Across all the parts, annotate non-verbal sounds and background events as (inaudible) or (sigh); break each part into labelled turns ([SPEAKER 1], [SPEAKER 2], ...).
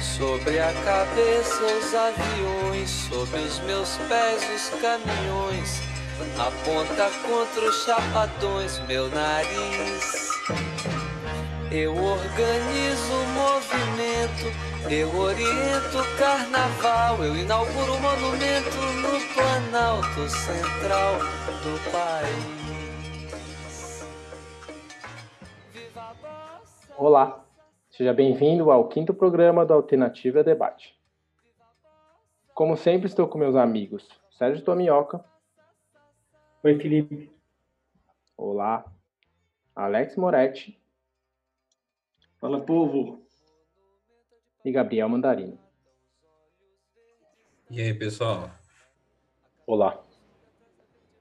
[SPEAKER 1] Sobre a cabeça os aviões, sob os meus pés os caminhões, aponta contra os chapadões meu nariz. Eu organizo o movimento, eu oriento o carnaval, eu inauguro o monumento no Planalto Central do país.
[SPEAKER 2] Olá, seja bem-vindo ao quinto programa do Alternativa Debate. Como sempre, estou com meus amigos Sérgio Tomioca.
[SPEAKER 3] Oi, Felipe.
[SPEAKER 2] Olá. Alex Moretti.
[SPEAKER 3] Fala, povo.
[SPEAKER 2] E Gabriel Mandarino.
[SPEAKER 4] E aí, pessoal?
[SPEAKER 2] Olá.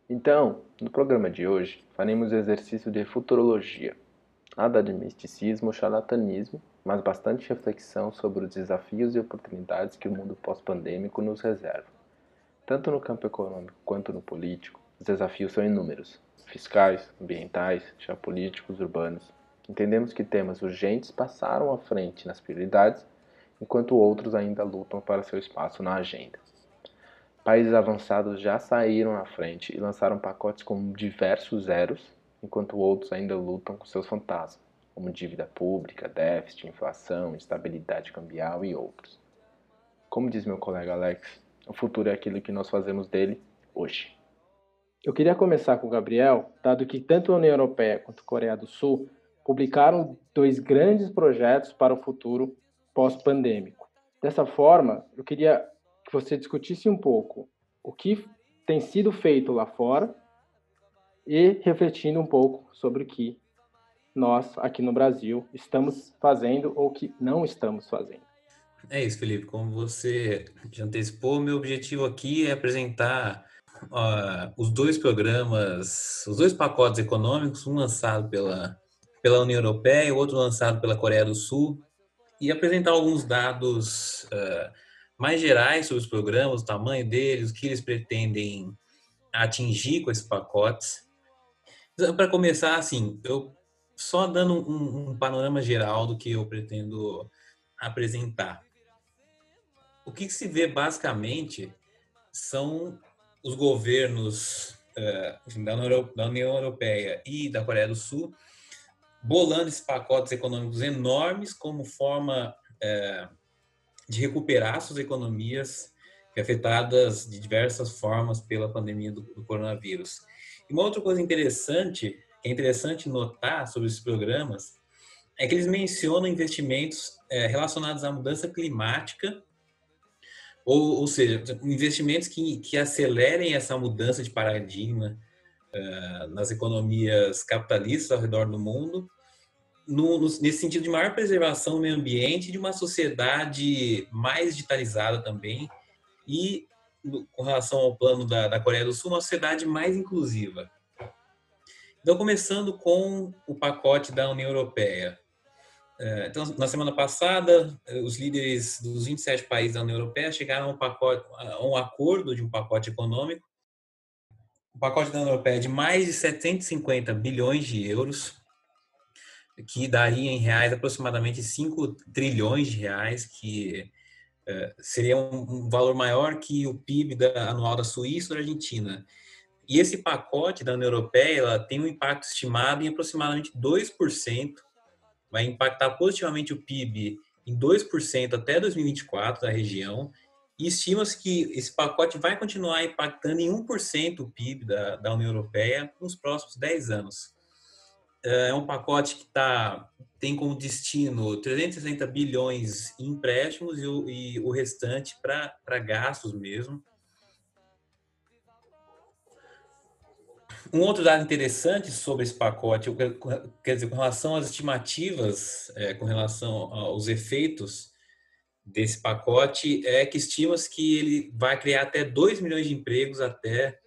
[SPEAKER 2] Então, no programa de hoje, faremos o exercício de futurologia. Nada de misticismo ou charlatanismo, mas bastante reflexão sobre os desafios e oportunidades que o mundo pós-pandêmico nos reserva. Tanto no campo econômico quanto no político, os desafios são inúmeros: fiscais, ambientais, geopolíticos, urbanos, Entendemos que temas urgentes passaram à frente nas prioridades, enquanto outros ainda lutam para seu espaço na agenda. Países avançados já saíram à frente e lançaram pacotes com diversos zeros, enquanto outros ainda lutam com seus fantasmas, como dívida pública, déficit, inflação, instabilidade cambial e outros. Como diz meu colega Alex, o futuro é aquilo que nós fazemos dele hoje. Eu queria começar com o Gabriel, dado que tanto a União Europeia quanto a Coreia do Sul publicaram dois grandes projetos para o futuro pós-pandêmico. Dessa forma, eu queria que você discutisse um pouco o que tem sido feito lá fora e refletindo um pouco sobre o que nós aqui no Brasil estamos fazendo ou que não estamos fazendo.
[SPEAKER 4] É isso, Felipe. Como você já antecipou, meu objetivo aqui é apresentar uh, os dois programas, os dois pacotes econômicos, um lançado pela pela União Europeia outro lançado pela Coreia do Sul, e apresentar alguns dados uh, mais gerais sobre os programas, o tamanho deles, o que eles pretendem atingir com esses pacotes. Então, Para começar, assim, eu só dando um, um panorama geral do que eu pretendo apresentar. O que se vê basicamente são os governos uh, da União Europeia e da Coreia do Sul bolando esses pacotes econômicos enormes como forma é, de recuperar suas economias afetadas de diversas formas pela pandemia do, do, coronavírus. E uma outra coisa interessante, é interessante notar sobre esses programas, é que eles mencionam investimentos é, relacionados à mudança climática, ou, ou seja, investimentos que, que acelerem essa mudança de paradigma nas economias capitalistas ao redor do mundo, no, nesse sentido de maior preservação do meio ambiente, de uma sociedade mais digitalizada também, e com relação ao plano da, da Coreia do Sul, uma sociedade mais inclusiva. Então, começando com o pacote da União Europeia. É, então, na semana passada, os líderes dos 27 países da União Europeia chegaram a um, pacote, a um acordo de um pacote econômico o pacote da União Europeia é de mais de 750 bilhões de euros, que daria em reais aproximadamente 5 trilhões de reais, que uh, seria um, um, valor maior que o PIB da, anual da Suíça e da Argentina. E esse pacote da União Europeia ela tem um impacto estimado em aproximadamente 2%, vai impactar positivamente o PIB em 2% até 2024 da região estima-se que esse pacote vai continuar impactando em 1% o PIB da, da União Europeia nos próximos 10 anos. É, é um pacote que tá, tem como destino 360 bilhões em empréstimos e o, e o restante para gastos mesmo. Um outro dado interessante sobre esse pacote, quer dizer, com relação às estimativas, é, com relação aos efeitos desse pacote é que estima-se que ele vai criar até 2 milhões de empregos até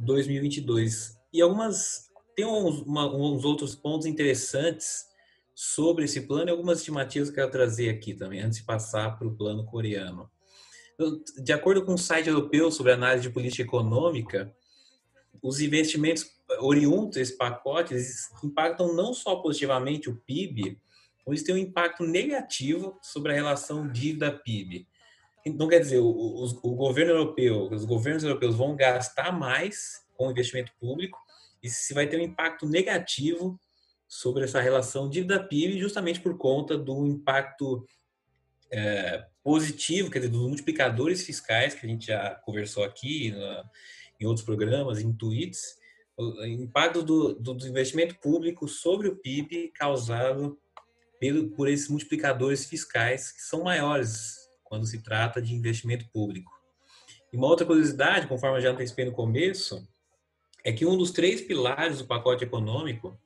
[SPEAKER 4] 2022. E algumas tem uns, uma, uns outros pontos interessantes sobre esse plano e algumas estimativas que eu quero trazer aqui também, antes de passar para o plano coreano. De acordo com o site europeu sobre análise de política econômica, os investimentos oriundos desse pacote impactam não só positivamente o PIB, mas têm um impacto negativo sobre a relação dívida-PIB. Então, quer dizer, o, o, o, governo europeu, os governos europeus vão gastar mais com investimento público e se vai ter um impacto negativo sobre essa relação dívida-PIB, justamente por conta do impacto é, positivo, quer dizer, dos multiplicadores fiscais que a gente já conversou aqui na, em outros programas, em tweets, o impacto do, do investimento público sobre o PIB causado pelo, por esses multiplicadores fiscais que são maiores quando se trata de investimento público. E uma outra curiosidade, conforme eu já antecipei no começo, é que um dos três pilares do pacote econômico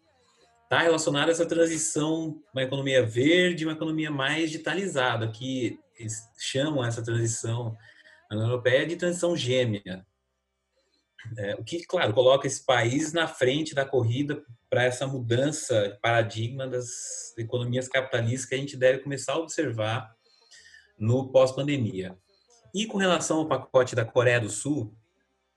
[SPEAKER 4] está relacionado a essa transição, uma economia verde, uma economia mais digitalizada, que eles chamam essa transição na União Europeia de transição gêmea. É, o que, claro, coloca esse país na frente da corrida para essa mudança paradigma das economias capitalistas que a gente deve começar a observar no pós-pandemia. E com relação ao pacote da Coreia do Sul,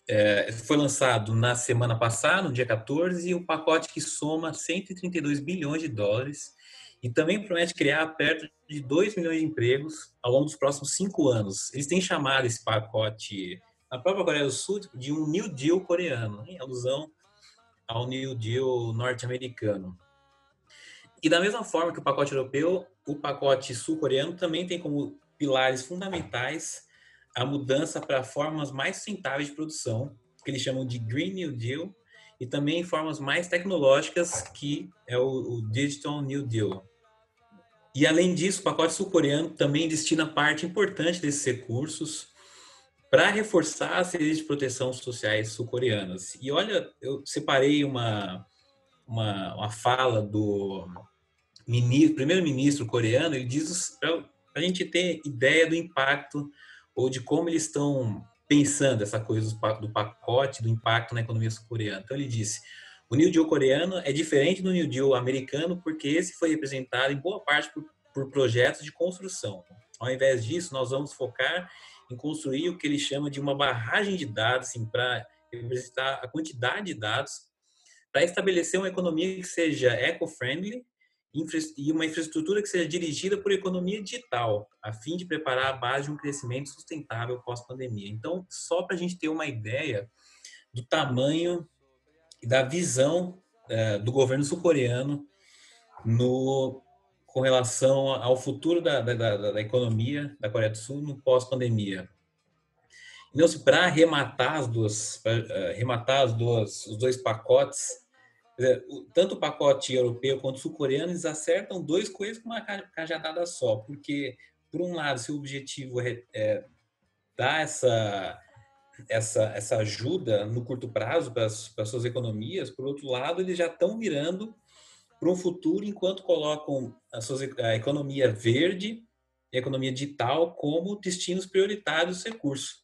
[SPEAKER 4] é, foi lançado na semana passada, no dia 14, e um pacote que soma 132 bilhões de dólares e também promete criar perto de 2 milhões de empregos ao longo dos próximos cinco anos. Eles têm chamado esse pacote a própria Coreia do Sul de um New Deal coreano, em alusão ao New Deal norte-americano. E da mesma forma que o pacote europeu, o pacote sul-coreano também tem como pilares fundamentais a mudança para formas mais sustentáveis de produção, que eles chamam de Green New Deal, e também formas mais tecnológicas, que é o, o Digital New Deal. E além disso, o pacote sul-coreano também destina parte importante desses recursos para reforçar as leis de proteção sociais sul-coreanas. E olha, eu separei uma, uma, uma fala do primeiro-ministro coreano, ele diz para a gente ter ideia do impacto ou de como eles estão pensando essa coisa do pacote, do impacto na economia sul-coreana. Então ele disse, o New Deal coreano é diferente do New Deal americano porque esse foi representado em boa parte por, por projetos de construção. Ao invés disso, nós vamos focar em construir o que ele chama de uma barragem de dados, assim, para representar a quantidade de dados, para estabelecer uma economia que seja eco-friendly e uma infraestrutura que seja dirigida por economia digital, a fim de preparar a base de um crescimento sustentável pós-pandemia. Então, só para a gente ter uma ideia do tamanho e da visão é, do governo sul-coreano no com relação ao futuro da, da, da, da economia da Coreia do Sul no pós-pandemia. Então, para arrematar as duas, uh, arrematar as duas, os dois pacotes, tanto o pacote europeu quanto sul-coreano, eles acertam dois coisas com uma cajadada só, porque, por um lado, se o objetivo é, é dar essa, essa, essa ajuda no curto prazo para para as suas economias, por outro lado, eles já estão virando para um futuro enquanto colocam a, sua, a economia verde e a economia digital como destinos prioritários dos recursos.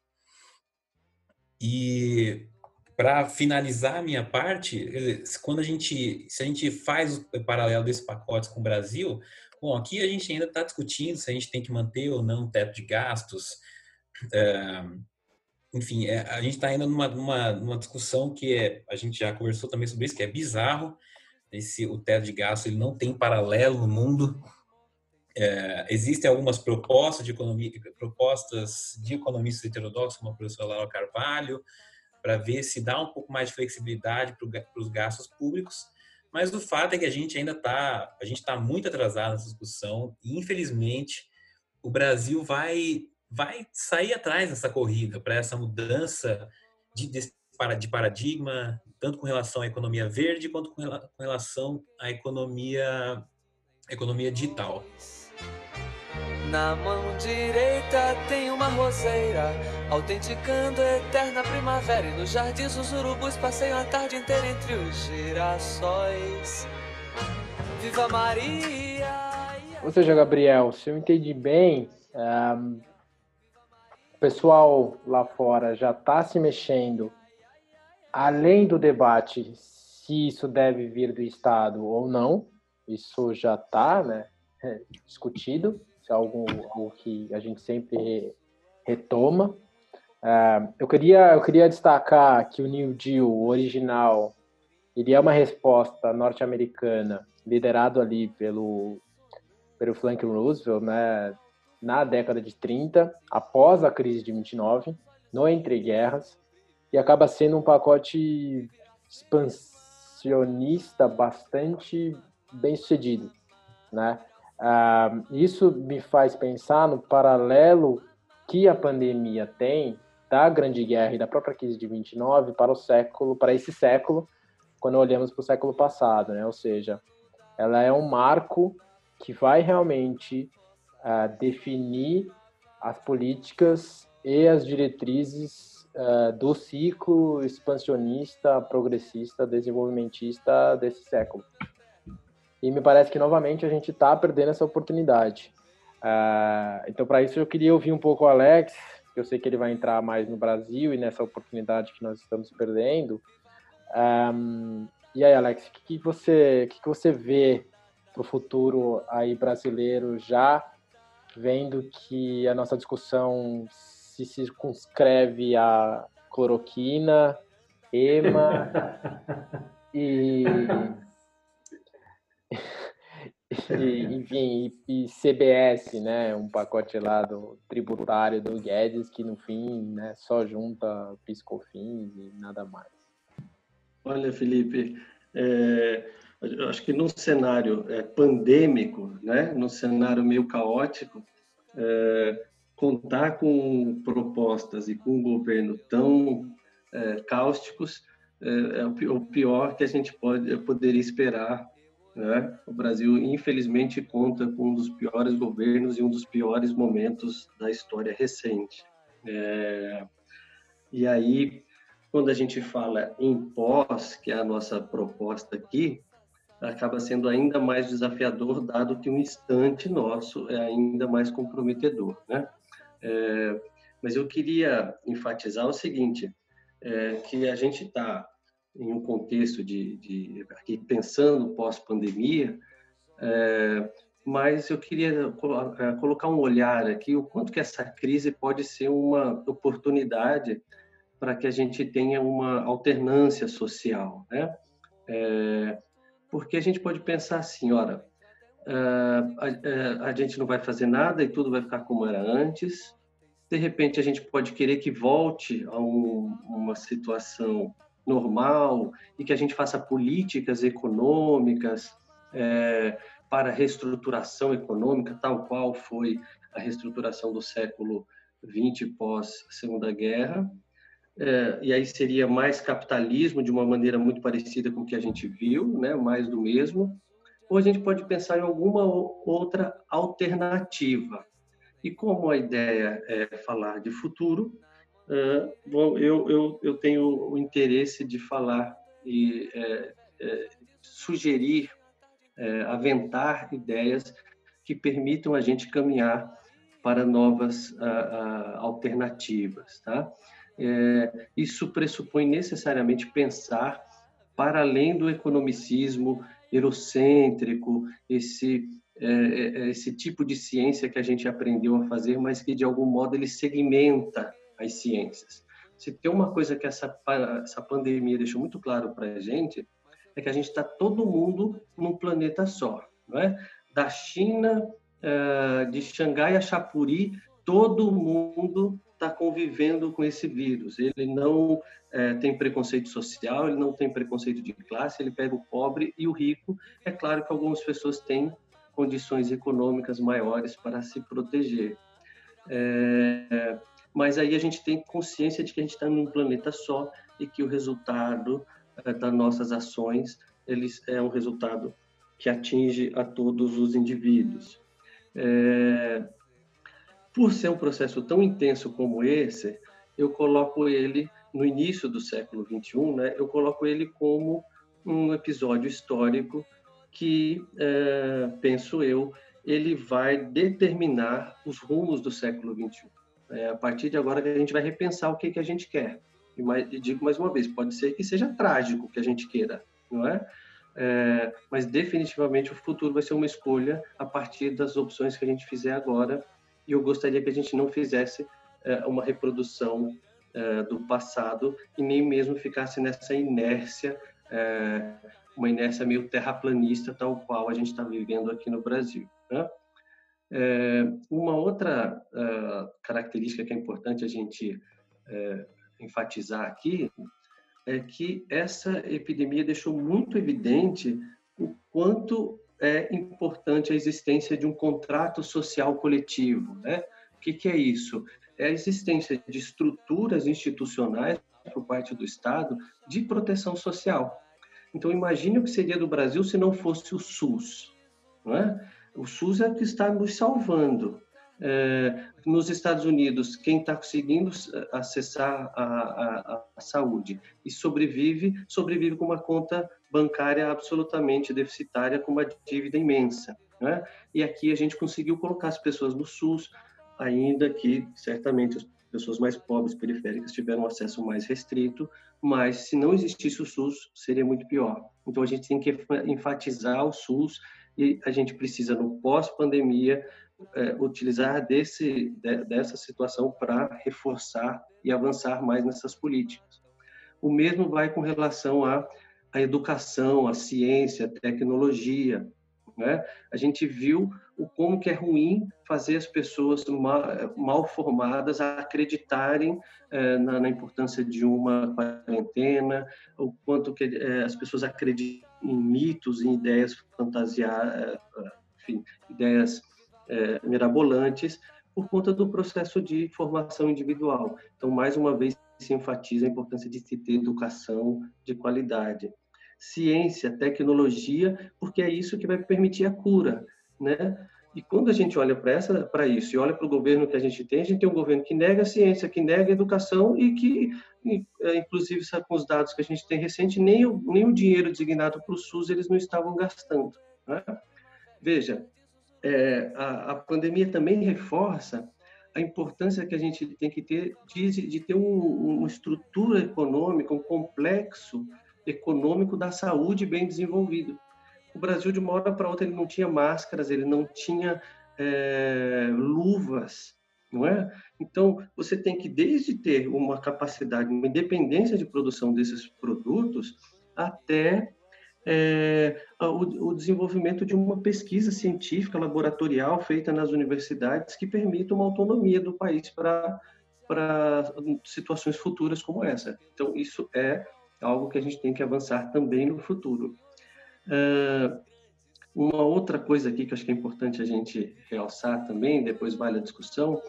[SPEAKER 4] E para finalizar a minha parte, quando a gente, se a gente faz o paralelo desse pacote com o Brasil, bom, aqui a gente ainda está discutindo se a gente tem que manter ou não o teto de gastos. É, enfim, é, a gente está ainda numa, numa, numa, discussão que é, a gente já conversou também sobre isso, que é bizarro, esse o teto de gasto ele não tem paralelo no mundo. É, existem algumas propostas de economia, propostas de economistas heterodoxos, como a professora Laura Carvalho, para ver se dá um pouco mais de flexibilidade para os gastos públicos. Mas o fato é que a gente ainda está, a gente está muito atrasado nessa discussão. E, infelizmente, o Brasil vai vai sair atrás nessa corrida para essa mudança de, de paradigma, tanto com relação à economia verde quanto com relação à economia, economia digital.
[SPEAKER 1] Na mão direita tem uma roseira, autenticando a eterna primavera. E nos jardins os urubus passeiam a tarde inteira entre os girassóis. Viva Maria!
[SPEAKER 2] Ou seja, Gabriel, se eu entendi bem, um, o pessoal lá fora já está se mexendo além do debate se isso deve vir do Estado ou não, isso já está né, discutido, isso é algo, algo, que a gente sempre retoma. Uh, eu, queria, eu queria destacar que o New Deal o original ele é uma resposta norte-americana liderado ali pelo pelo Franklin Roosevelt, né, na década de 30, após a crise de 29, no entre guerras, e acaba sendo um pacote expansionista bastante bem sucedido, né? Uh, isso me faz pensar no paralelo que a pandemia tem da Grande Guerra e da própria crise de 29 para o século, para esse século, quando olhamos para o século passado, né? Ou seja, ela é um marco que vai realmente uh, definir as políticas e as diretrizes uh, do ciclo expansionista, progressista, desenvolvimentista desse século. E me parece que novamente a gente está perdendo essa oportunidade. Uh, então, para isso, eu queria ouvir um pouco o Alex, que eu sei que ele vai entrar mais no Brasil e nessa oportunidade que nós estamos perdendo. Um, e aí, Alex, o que, que, você, que, que você vê para o futuro aí brasileiro já vendo que a nossa discussão se circunscreve a cloroquina, EMA (laughs) e, e enfim, e, e, CBS, né, um pacote lá do tributário do Guedes que no fim, né, só junta piscofins e nada mais.
[SPEAKER 3] Olha, Felipe, é, acho que num cenário é, pandêmico, né, num cenário meio caótico, é, contar com propostas e com um governo tão é, cáusticos é, é, o pior que a gente pode poderia esperar. Né? O Brasil, infelizmente, conta com um dos piores governos e um dos piores momentos da história recente. É, e aí, quando a gente fala em pós, que é a nossa proposta aqui, acaba sendo ainda mais desafiador, dado que um instante nosso é ainda mais comprometedor, né? É, mas eu queria enfatizar o seguinte, é, que a gente está em um contexto de, de aqui pensando pós-pandemia, é, mas eu queria é, colocar um olhar aqui o quanto que essa crise pode ser uma oportunidade para que a gente tenha uma alternância social, né? É, porque a gente pode pensar assim, ora, uh, a, uh, a, gente não vai fazer nada e tudo vai ficar como era antes. De repente, a gente pode querer que volte a um, uma situação normal e que a gente faça políticas econômicas é, para reestruturação econômica, tal qual foi a reestruturação do século XX pós Segunda Guerra. É, e aí seria mais capitalismo de uma maneira muito parecida com o que a gente viu, né, mais do mesmo, ou a gente pode pensar em alguma outra alternativa. E como a ideia é falar de futuro, bom, eu, eu, eu tenho o interesse de falar e é, é, sugerir, é, aventar ideias que permitam a gente caminhar para novas alternativas, tá? é, isso pressupõe necessariamente pensar para além do economicismo eurocêntrico, esse, é, é, esse tipo de ciência que a gente aprendeu a fazer, mas que de algum modo ele segmenta as ciências. Se tem uma coisa que essa, essa pandemia deixou muito claro para a gente, é que a gente está todo mundo num planeta só, não é? Da China, é, de Xangai a Chapuri, todo mundo está convivendo com esse vírus. Ele não é, tem preconceito social, ele não tem preconceito de classe, ele pega o pobre e o rico. É claro que algumas pessoas têm condições econômicas maiores para se proteger. É, mas aí a gente tem consciência de que a gente está num planeta só e que o resultado é, das nossas ações eles, é um resultado que atinge a todos os indivíduos. É, por ser um processo tão intenso como esse, eu coloco ele no início do século 21, né? Eu coloco ele como um episódio histórico que, é, penso eu, ele vai determinar os rumos do século 21. É a partir de agora a gente vai repensar o que que a gente quer. E, mais, e digo mais uma vez, pode ser que seja trágico que a gente queira, não é? é? Mas definitivamente o futuro vai ser uma escolha a partir das opções que a gente fizer agora e eu gostaria que a gente não fizesse é, uma reprodução é, do passado e nem mesmo ficasse nessa inércia, é, uma inércia meio terraplanista, tal qual a gente está vivendo aqui no Brasil. Né? Uma outra característica que é importante a gente enfatizar aqui é que essa epidemia deixou muito evidente o quanto é importante a existência de um contrato social coletivo. Né? O que, que é isso? É a existência de estruturas institucionais por parte do Estado de proteção social. Então, imagine o que seria do Brasil se não fosse o SUS. Não é? O SUS é o que está nos salvando. É, nos Estados Unidos, quem está conseguindo acessar a, a, a, saúde e sobrevive, sobrevive com uma conta bancária absolutamente deficitária, com uma dívida imensa. Né? E aqui a gente conseguiu colocar as pessoas no SUS, ainda que certamente as pessoas mais pobres, periféricas, tiveram acesso mais restrito, mas se não existisse o SUS, seria muito pior. Então a gente tem que enfatizar o SUS e a gente precisa, no pós-pandemia, é, utilizar desse, de, dessa situação para reforçar e avançar mais nessas políticas. O mesmo vai com relação à, à educação, à ciência, à tecnologia. Né? A gente viu o como que é ruim fazer as pessoas mal, mal formadas acreditarem é, na, na, importância de uma quarentena, o quanto que é, as pessoas acreditam em mitos, em ideias fantasiadas, eh, enfim, ideias é, mirabolantes, por conta do processo de formação individual. Então, mais uma vez, se enfatiza a importância de se ter educação de qualidade. Ciência, tecnologia, porque é isso que vai permitir a cura, né? E quando a gente olha para isso e olha para o governo que a gente tem, a gente tem um governo que nega a ciência, que nega a educação e que, é, inclusive, com os dados que a gente tem recente, nem o, nem o dinheiro designado para o SUS eles não estavam gastando. Né? Veja, é, a, a, pandemia também reforça a importância que a gente tem que ter de, de ter um, uma estrutura econômica, um complexo econômico da saúde bem desenvolvido o Brasil, de uma hora para outra, ele não tinha máscaras, ele não tinha é, luvas, não é? Então, você tem que, desde ter uma capacidade, uma independência de produção desses produtos, até é, o, o, desenvolvimento de uma pesquisa científica laboratorial feita nas universidades que permita uma autonomia do país para para situações futuras como essa. Então, isso é algo que a gente tem que avançar também no futuro. Uh, uma outra coisa aqui que eu acho que é importante a gente realçar também, depois vale a discussão,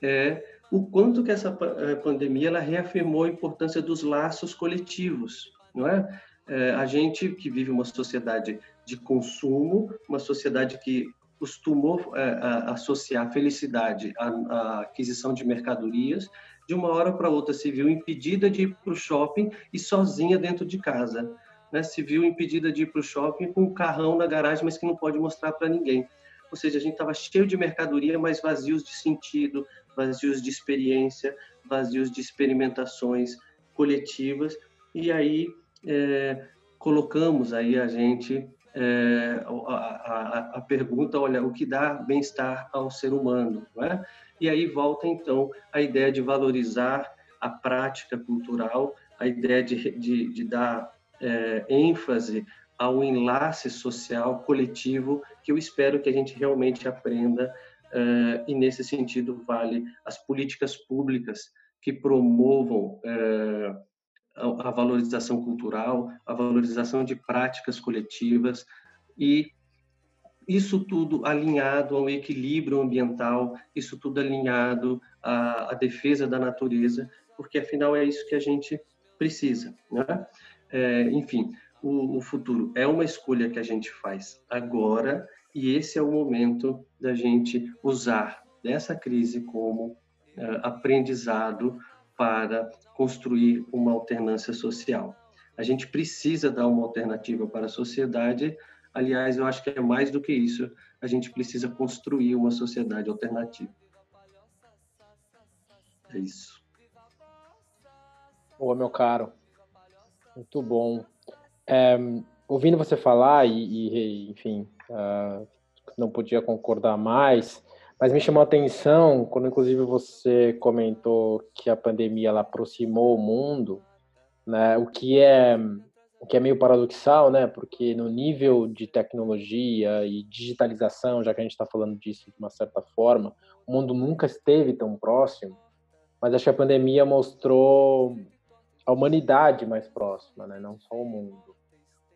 [SPEAKER 3] é o quanto que essa eh, pandemia ela reafirmou a importância dos laços coletivos, não é? É a gente que vive uma sociedade de consumo, uma sociedade que costumou é, associar felicidade à, à aquisição de mercadorias, de uma hora para outra se viu impedida de ir para o shopping e sozinha dentro de casa né, se viu impedida de ir para o shopping com um carrão na garagem, mas que não pode mostrar para ninguém. Ou seja, a gente estava cheio de mercadoria, mas vazios de sentido, vazios de experiência, vazios de experimentações coletivas. E aí é, colocamos aí a gente é, a, a, a, pergunta, olha, o que dá bem-estar ao ser humano, né? E aí volta então a ideia de valorizar a prática cultural, a ideia de, de, de dar é, ênfase ao enlace social coletivo que eu espero que a gente realmente aprenda é, e nesse sentido vale as políticas públicas que promovam é, a, valorização cultural, a valorização de práticas coletivas e isso tudo alinhado ao equilíbrio ambiental, isso tudo alinhado à, à defesa da natureza, porque afinal é isso que a gente precisa, né? É, enfim, o, o futuro é uma escolha que a gente faz agora e esse é o momento da gente usar dessa crise como uh, aprendizado para construir uma alternância social. A gente precisa dar uma alternativa para a sociedade. Aliás, eu acho que é mais do que isso. A gente precisa construir uma sociedade alternativa. É isso.
[SPEAKER 2] Ô, meu caro, muito bom. É, ouvindo você falar, e, e enfim, uh, não podia concordar mais, Mas me chamou a atenção quando, inclusive, você comentou que a pandemia ela aproximou o mundo, né? O que é o que é meio paradoxal, né? Porque no nível de tecnologia e digitalização, já que a gente está falando disso de uma certa forma, o mundo nunca esteve tão próximo. Mas acho que a pandemia mostrou a humanidade mais próxima, né? Não só o mundo.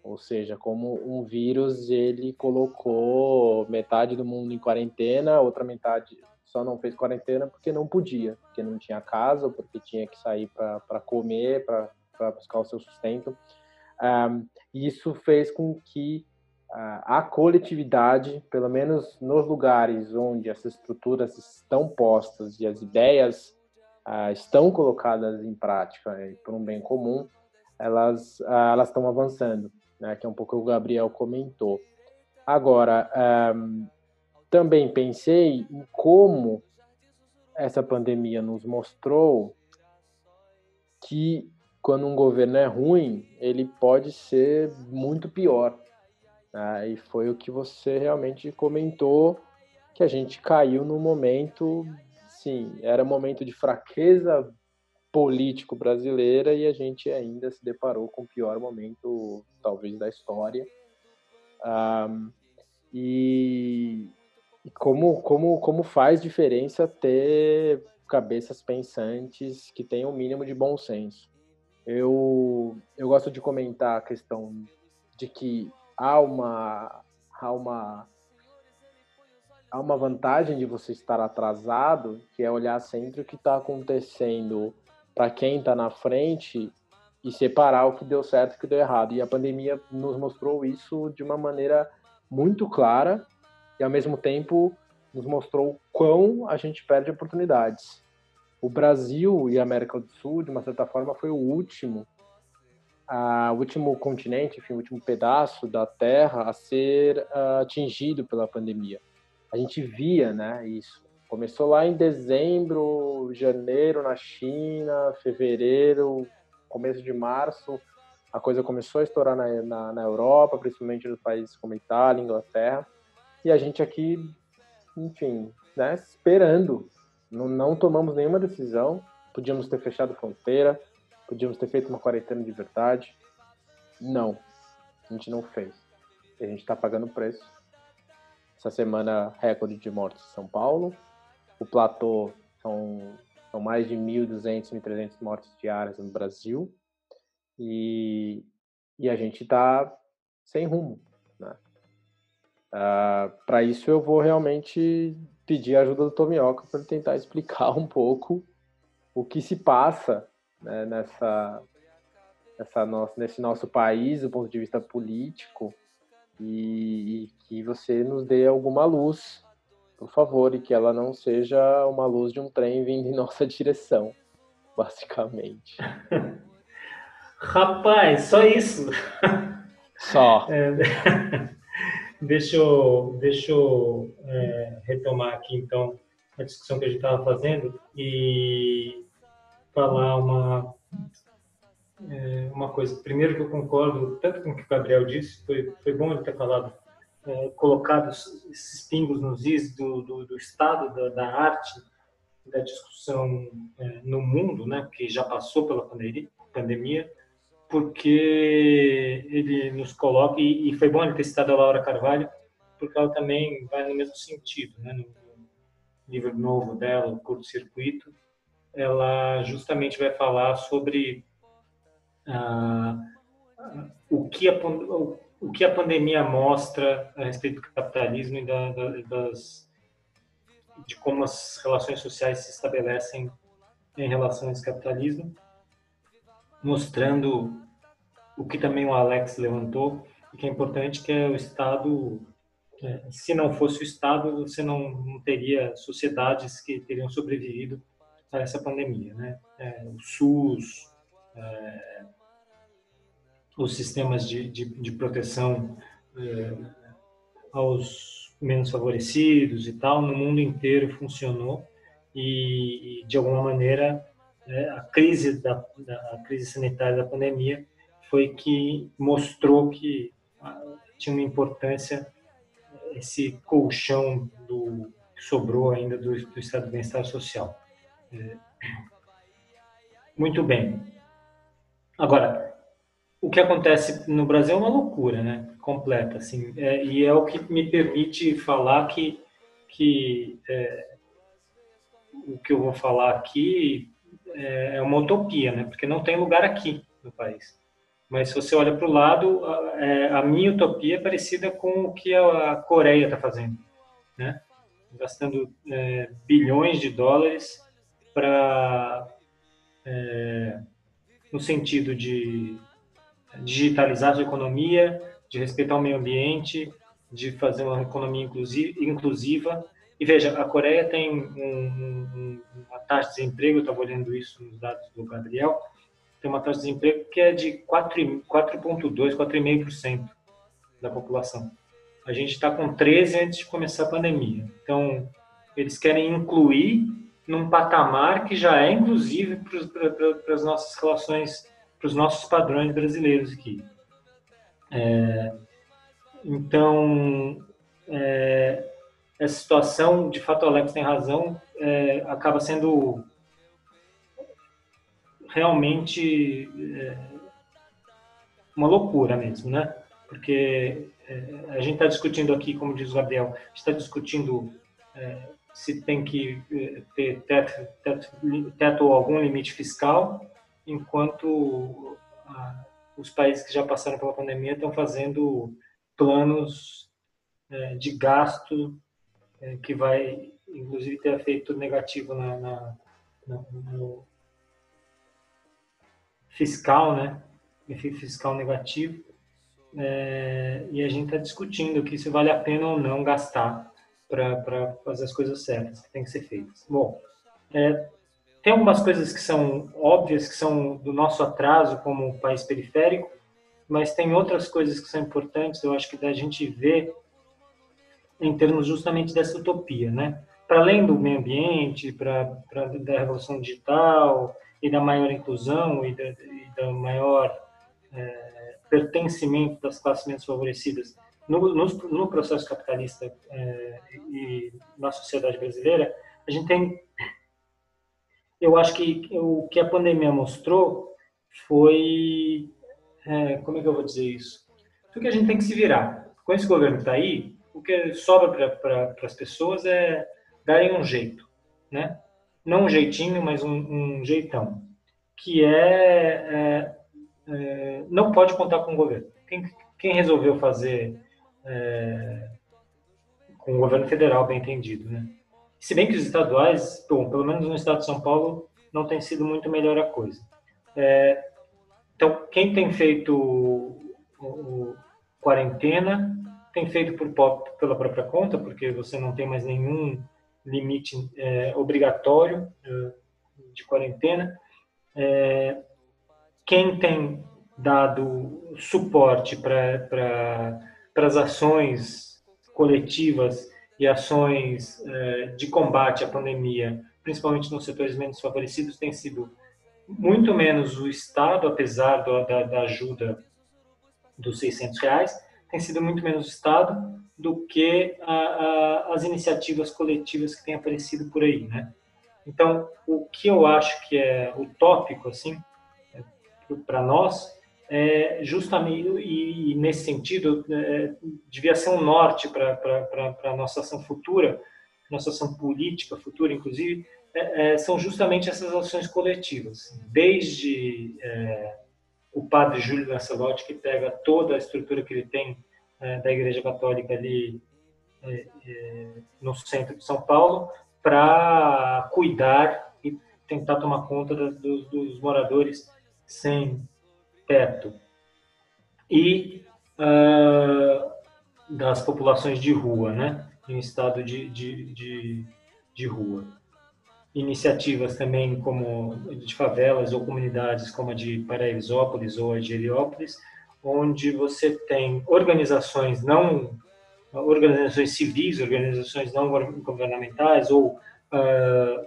[SPEAKER 2] Ou seja, como um vírus, ele colocou metade do mundo em quarentena, outra metade só não fez quarentena porque não podia, porque não tinha casa, porque tinha que sair para comer, para buscar o seu sustento. Um, isso fez com que uh, a coletividade, pelo menos nos lugares onde essas estruturas estão postas e as ideias uh, estão colocadas em prática uh, por um bem comum, elas elas estão avançando né, que é um pouco o Gabriel comentou. Agora, um, também pensei em como essa pandemia nos mostrou que quando um governo é ruim, ele pode ser muito pior. Né? E foi o que você realmente comentou, que a gente caiu no momento, sim, era momento de fraqueza político brasileira e a gente ainda se deparou com o pior momento, talvez, da história. Um, e, e como, como, como faz diferença ter cabeças pensantes que tenham o um mínimo de bom senso. Eu, eu gosto de comentar a questão de que há uma, há uma há uma vantagem de você estar atrasado, que é olhar sempre o que está acontecendo para quem está na frente e separar o que deu certo e o que deu errado. E a pandemia nos mostrou isso de uma maneira muito clara e, ao mesmo tempo, nos mostrou quão a gente perde oportunidades. O Brasil e a América do Sul, de uma certa forma, foi o último, a, o último continente, enfim, o último pedaço da Terra a ser uh, atingido pela pandemia. A gente via, né, isso. Começou lá em dezembro, janeiro na China, fevereiro, começo de março, a coisa começou a estourar na, na, na Europa, principalmente nos países como Itália, Inglaterra, e a gente aqui, enfim, né, esperando. Não, não tomamos nenhuma decisão, podíamos ter fechado fronteira, podíamos ter feito uma quarentena de verdade. Não, a gente não fez. E a gente está pagando preço. Essa semana, recorde de mortes em São Paulo, o platô são, são mais de 1.200, 1.300 mortes diárias no Brasil e, e a gente está sem rumo. Né? Uh, ah, Para isso, eu vou realmente pedir a ajuda do Tomioka para tentar (laughs) explicar um pouco o que se passa né, nessa, nessa nossa, nesse nosso país, do ponto de vista político, e, e que você nos dê alguma luz por favor, e que ela não seja uma luz de um trem vindo em nossa (laughs) direção, basicamente. (laughs)
[SPEAKER 5] Rapaz, só isso. (laughs)
[SPEAKER 2] Só.
[SPEAKER 5] É, deixa eu, deixa eu é, retomar aqui, então, a discussão que a gente estava fazendo e falar uma, é, uma coisa. Primeiro que eu concordo tanto com o que o Gabriel disse, foi, foi bom ele ter falado é, colocados esses pingos nos is do, do, do estado da, da, arte, da discussão é, no mundo, né, que já passou pela pandemia, porque ele nos coloca, e, e foi bom ele ter citado a Laura Carvalho, porque ela também vai no mesmo sentido, né, no livro novo dela, o Curto Circuito, ela justamente vai falar sobre ah, o que a, que a pandemia mostra a respeito do capitalismo e da, da, das, de como as relações sociais se estabelecem em relação a esse capitalismo, mostrando o que também o Alex levantou, e que é importante, que é o Estado, é, se não fosse o Estado, você não, não, teria sociedades que teriam sobrevivido a essa pandemia. Né? É, o SUS, é, os sistemas de, de, de proteção é, aos menos favorecidos e tal, no mundo inteiro funcionou e, de alguma maneira, é, a crise da, da a crise sanitária da pandemia foi que mostrou que tinha uma importância esse colchão do, que sobrou ainda do, do estado de bem-estar social. É, muito bem. Agora, o que acontece no Brasil é uma loucura, né? Completa, assim. É, e é o que me permite falar que, que é, o que eu vou falar aqui é, é uma utopia, né? Porque não tem lugar aqui no país. Mas se você olha para o lado, a, é, a, minha utopia é parecida com o que a Coreia está fazendo, né? Gastando é, bilhões de dólares para é, no sentido de digitalizar a economia, de respeitar o meio ambiente, de fazer uma economia inclusiva. E veja, a Coreia tem um, um, uma taxa de desemprego, eu estava olhando isso nos dados do Gabriel, tem uma taxa de desemprego que é de 4,2%, 4,5% da população. A gente está com 13 antes de começar a pandemia. Então, eles querem incluir num patamar que já é inclusive para as nossas relações, para os nossos padrões brasileiros aqui. É, então, é, essa situação, de fato, o Alex tem razão, é, acaba sendo realmente é, uma loucura mesmo, né? Porque é, a gente está discutindo aqui, como diz o Gabriel, está discutindo é, se tem que ter teto, teto, teto ou algum limite fiscal, enquanto ah, os países que já passaram pela pandemia estão fazendo planos eh, de gasto eh, que vai, inclusive, ter efeito negativo na, na, na no fiscal, né? Efeito fiscal negativo. É, e a gente está discutindo que se vale a pena ou não gastar para fazer as coisas certas que têm que ser feitas. Bom, é, tem algumas coisas que são óbvias, que são do nosso atraso como país periférico, mas tem outras coisas que são importantes, eu acho que da gente ver em termos justamente dessa utopia, né? Para além do meio ambiente, para da revolução digital e da maior inclusão e da, e da maior é, pertencimento das classes menos favorecidas no, no, no processo capitalista é, e na sociedade brasileira, a gente tem. Eu acho que o que a pandemia mostrou foi. É, como é que eu vou dizer isso? Tudo que a gente tem que se virar. Com esse governo que está aí, o que sobra para as pessoas é darem um jeito, né? Não um jeitinho, mas um, um jeitão. Que é, é, é, Não pode contar com o governo. Quem, quem resolveu fazer é, com o governo federal, bem entendido. Né? Se bem que os estaduais, bom, pelo menos no estado de São Paulo, não tem sido muito melhor a coisa. É, então, quem tem feito o, o, quarentena tem feito por, pela própria conta, porque você não tem mais nenhum limite é, obrigatório é, de quarentena. É, quem tem dado suporte para para as ações coletivas e ações eh, de combate à pandemia, principalmente nos setores menos favorecidos, tem sido muito menos o Estado, apesar do, da, da, ajuda dos 600 reais, tem sido muito menos o Estado do que a, a, as iniciativas coletivas que têm aparecido por aí, né? Então, o que eu acho que é utópico, assim, é, para nós, é, justamente, e, e, nesse sentido, é, devia ser um norte para a nossa ação futura, nossa ação política futura, inclusive, é, é são justamente essas ações coletivas. Desde é, o padre Júlio Lancelotti, que pega toda a estrutura que ele tem é, da Igreja Católica ali no centro de São Paulo, para cuidar e tentar tomar conta dos, dos moradores sem teto e uh, das populações de rua, né? em estado de, de, de, de rua. Iniciativas também como de favelas ou comunidades como a de Paraisópolis ou a de Heliópolis, onde você tem organizações não organizações civis, organizações não governamentais ou uh,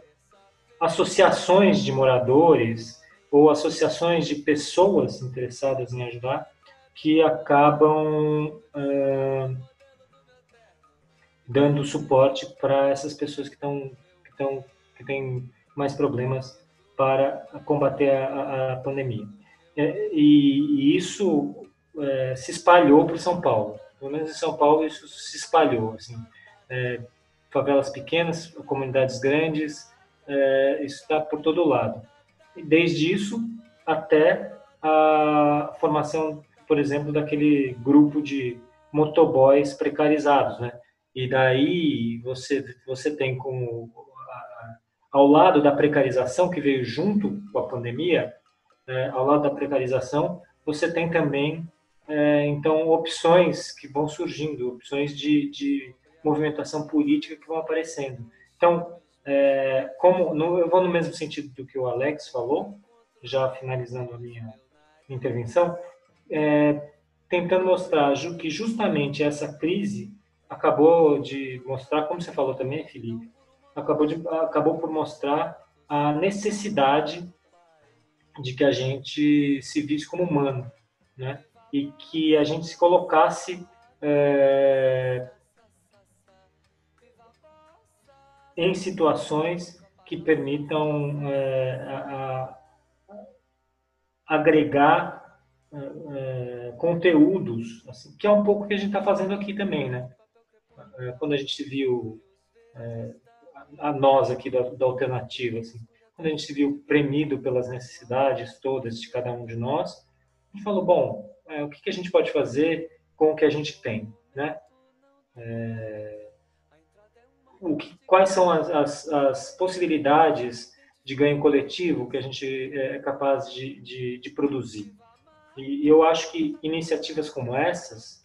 [SPEAKER 5] associações de moradores ou associações de pessoas interessadas em ajudar que acabam dando suporte para essas pessoas que estão que que têm mais problemas para combater a, a pandemia. É, e, e, isso é, se espalhou para São Paulo. Pelo menos em São Paulo isso se espalhou. Assim, é, favelas pequenas, comunidades grandes, é, isso está por todo lado. Desde isso até a formação, por exemplo, daquele grupo de motoboys precarizados, né? E daí você você tem como ao lado da precarização que veio junto com a pandemia, é, ao lado da precarização, você tem também é, então opções que vão surgindo, opções de, de movimentação política que vão aparecendo. Então, é, como no, eu vou no mesmo sentido do que o Alex falou, já finalizando a minha intervenção, é, tentando mostrar que justamente essa crise acabou de mostrar, como você falou também, Felipe, acabou, de, acabou por mostrar a necessidade de que a gente se visse como humano, né? E que a gente se colocasse é, em situações que permitam é, a, a agregar é, conteúdos, assim, que é um pouco o que a gente está fazendo aqui também, né? É, quando a gente viu é, a nós aqui da, da alternativa, assim, quando a gente se viu premido pelas necessidades todas de cada um de nós, a gente falou, bom, é, o que, que, a gente pode fazer com o que a gente tem, né? É, o que, quais são as, as, as, possibilidades de ganho coletivo que a gente é capaz de, de, de produzir? E eu acho que iniciativas como essas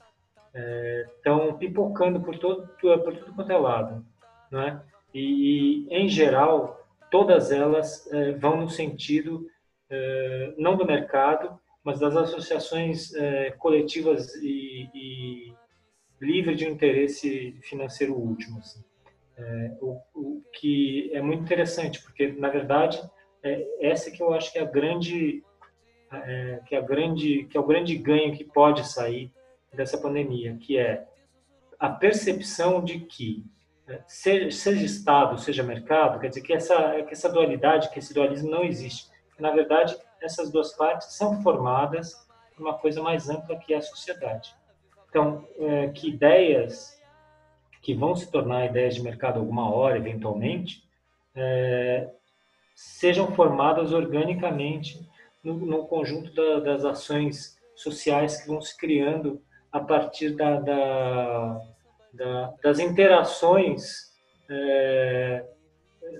[SPEAKER 5] estão é, pipocando por todo, por tudo quanto é lado, não é? E, em geral, todas elas é, vão no sentido é, não do mercado, mas das associações é, coletivas e, e livre de um interesse financeiro último. Assim. É, o, o, que é muito interessante, porque na verdade é, essa que eu acho que é a grande, é, que é a grande, que é o grande ganho que pode sair dessa pandemia, que é a percepção de que seja, seja Estado, seja mercado, quer dizer que essa, que essa dualidade, que esse dualismo não existe. Na verdade, essas duas partes são formadas por uma coisa mais ampla que é a sociedade. Então, é, que ideias que vão se tornar ideias de mercado alguma hora, eventualmente, é, sejam formadas organicamente no, no conjunto da, das ações sociais que vão se criando a partir da, da da, das interações é,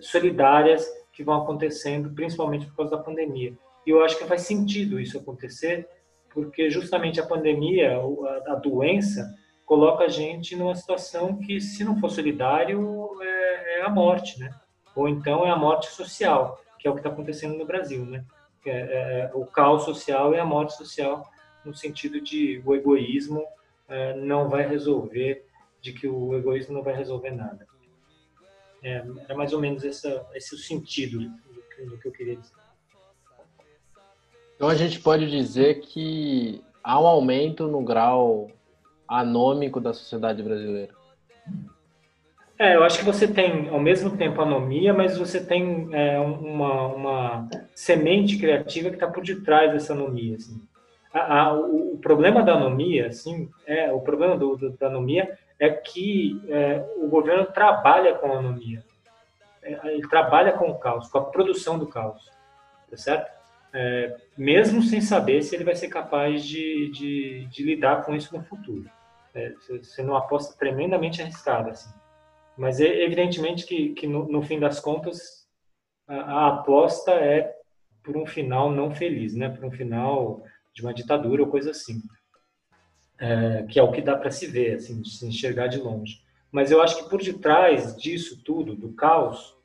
[SPEAKER 5] solidárias que vão acontecendo, principalmente por causa da pandemia. E eu acho que faz sentido isso acontecer, porque justamente a pandemia, a, a doença, coloca a gente numa situação que, se não for solidário, é, é, a morte, né? Ou então é a morte social, que é o que está acontecendo no Brasil, né? É, é, o caos social e a morte social, no sentido de o egoísmo é, não vai resolver de que o egoísmo não vai resolver nada. É, era mais ou menos essa, esse o sentido do, do que eu queria dizer.
[SPEAKER 2] Então a gente pode dizer que há um aumento no grau anômico da sociedade brasileira.
[SPEAKER 5] É, eu acho que você tem ao mesmo tempo anomia, mas você tem é, uma, uma semente criativa que está por detrás dessa anomia. Assim. A, a, o, o, problema da anomia, assim, é o problema do, do, da anomia é que é, o governo trabalha com a anomia, é, ele trabalha com o caos, com a produção do caos, tá certo? É, mesmo sem saber se ele vai ser capaz de, de, de lidar com isso no futuro. É, sendo uma aposta tremendamente arriscada, assim. Mas é evidentemente que, que no, no fim das contas, a, a, aposta é por um final não feliz, né? Por um final de uma ditadura ou coisa assim é, que é o que dá para se ver, assim, se enxergar de longe. Mas eu acho que por detrás disso tudo, do caos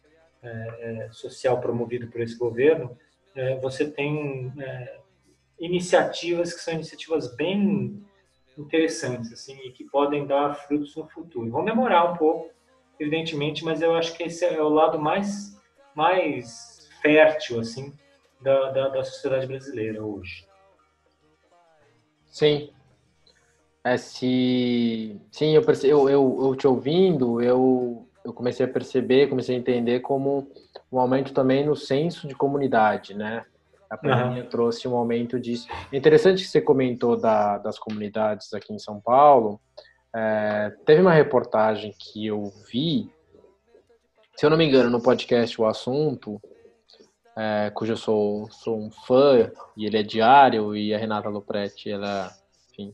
[SPEAKER 5] é, é social promovido por esse governo, é, você tem é, iniciativas que são iniciativas bem interessantes, assim, e que podem dar frutos no futuro. Vão demorar um pouco, evidentemente, mas eu acho que esse é o lado mais mais fértil, assim, da, da, da sociedade brasileira hoje.
[SPEAKER 2] Sim, é se. Sim, eu, perce... eu, eu, eu te ouvindo, eu, eu comecei a perceber, comecei a entender como um aumento também no senso de comunidade, né? A pandemia uhum. trouxe um aumento disso. Interessante que você comentou da, das comunidades aqui em São Paulo. É, teve uma reportagem que eu vi, se eu não me engano, no podcast O Assunto, é, cujo eu sou, sou um fã, e ele é diário, e a Renata Lopretti, ela, enfim,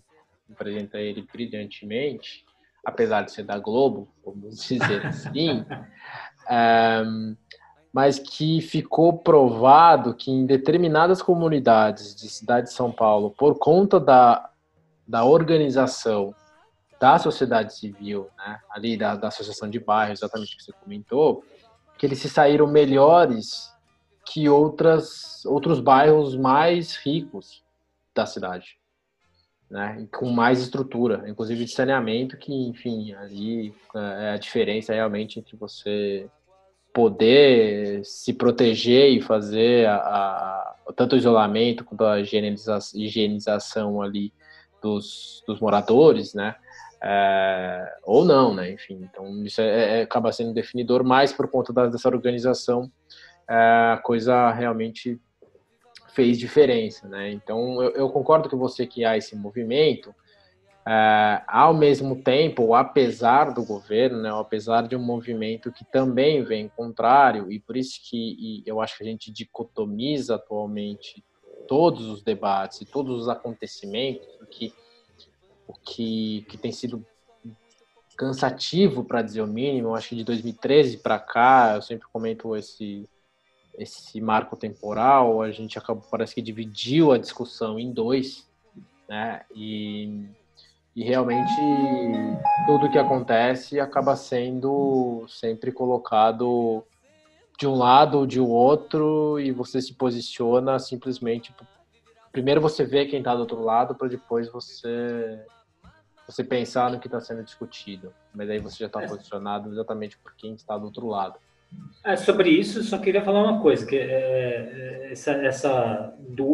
[SPEAKER 2] apresenta ele brilhantemente, apesar de ser da Globo, vamos (laughs) dizer assim, é, mas que ficou provado que em determinadas comunidades de cidade de São Paulo, por conta da, da organização da sociedade civil, né, ali da, da associação de bairros, exatamente o que você comentou, que eles se saíram melhores que outras, outros bairros mais ricos da cidade, né? com mais estrutura, inclusive de saneamento, que, enfim, ali é, é a diferença realmente entre você poder se proteger e fazer a, a, tanto o isolamento quanto a higienização, higienização ali dos, dos moradores, né? É, ou não, né? Enfim, então isso é, é, acaba sendo definidor mais por conta da, dessa organização é, a coisa realmente fez diferença, né? Então, eu, eu, concordo com você que há esse movimento, é, ao mesmo tempo, apesar do governo, né, apesar de um movimento que também vem contrário, e por isso que eu acho que a gente dicotomiza atualmente todos os debates e todos os acontecimentos, o que, o que, que tem sido cansativo, para dizer o mínimo, eu acho que de 2013 para cá, eu sempre comento esse esse marco temporal, a gente acabou, parece que dividiu a discussão em dois, né? E, e realmente tudo que acontece acaba sendo sempre colocado de um lado ou de outro e você se posiciona simplesmente primeiro você vê quem está do outro lado para depois você você pensar no que está sendo discutido mas aí você já está é. posicionado exatamente por quem está do outro lado
[SPEAKER 5] é, sobre isso, só queria falar uma coisa, que é, é essa, essa,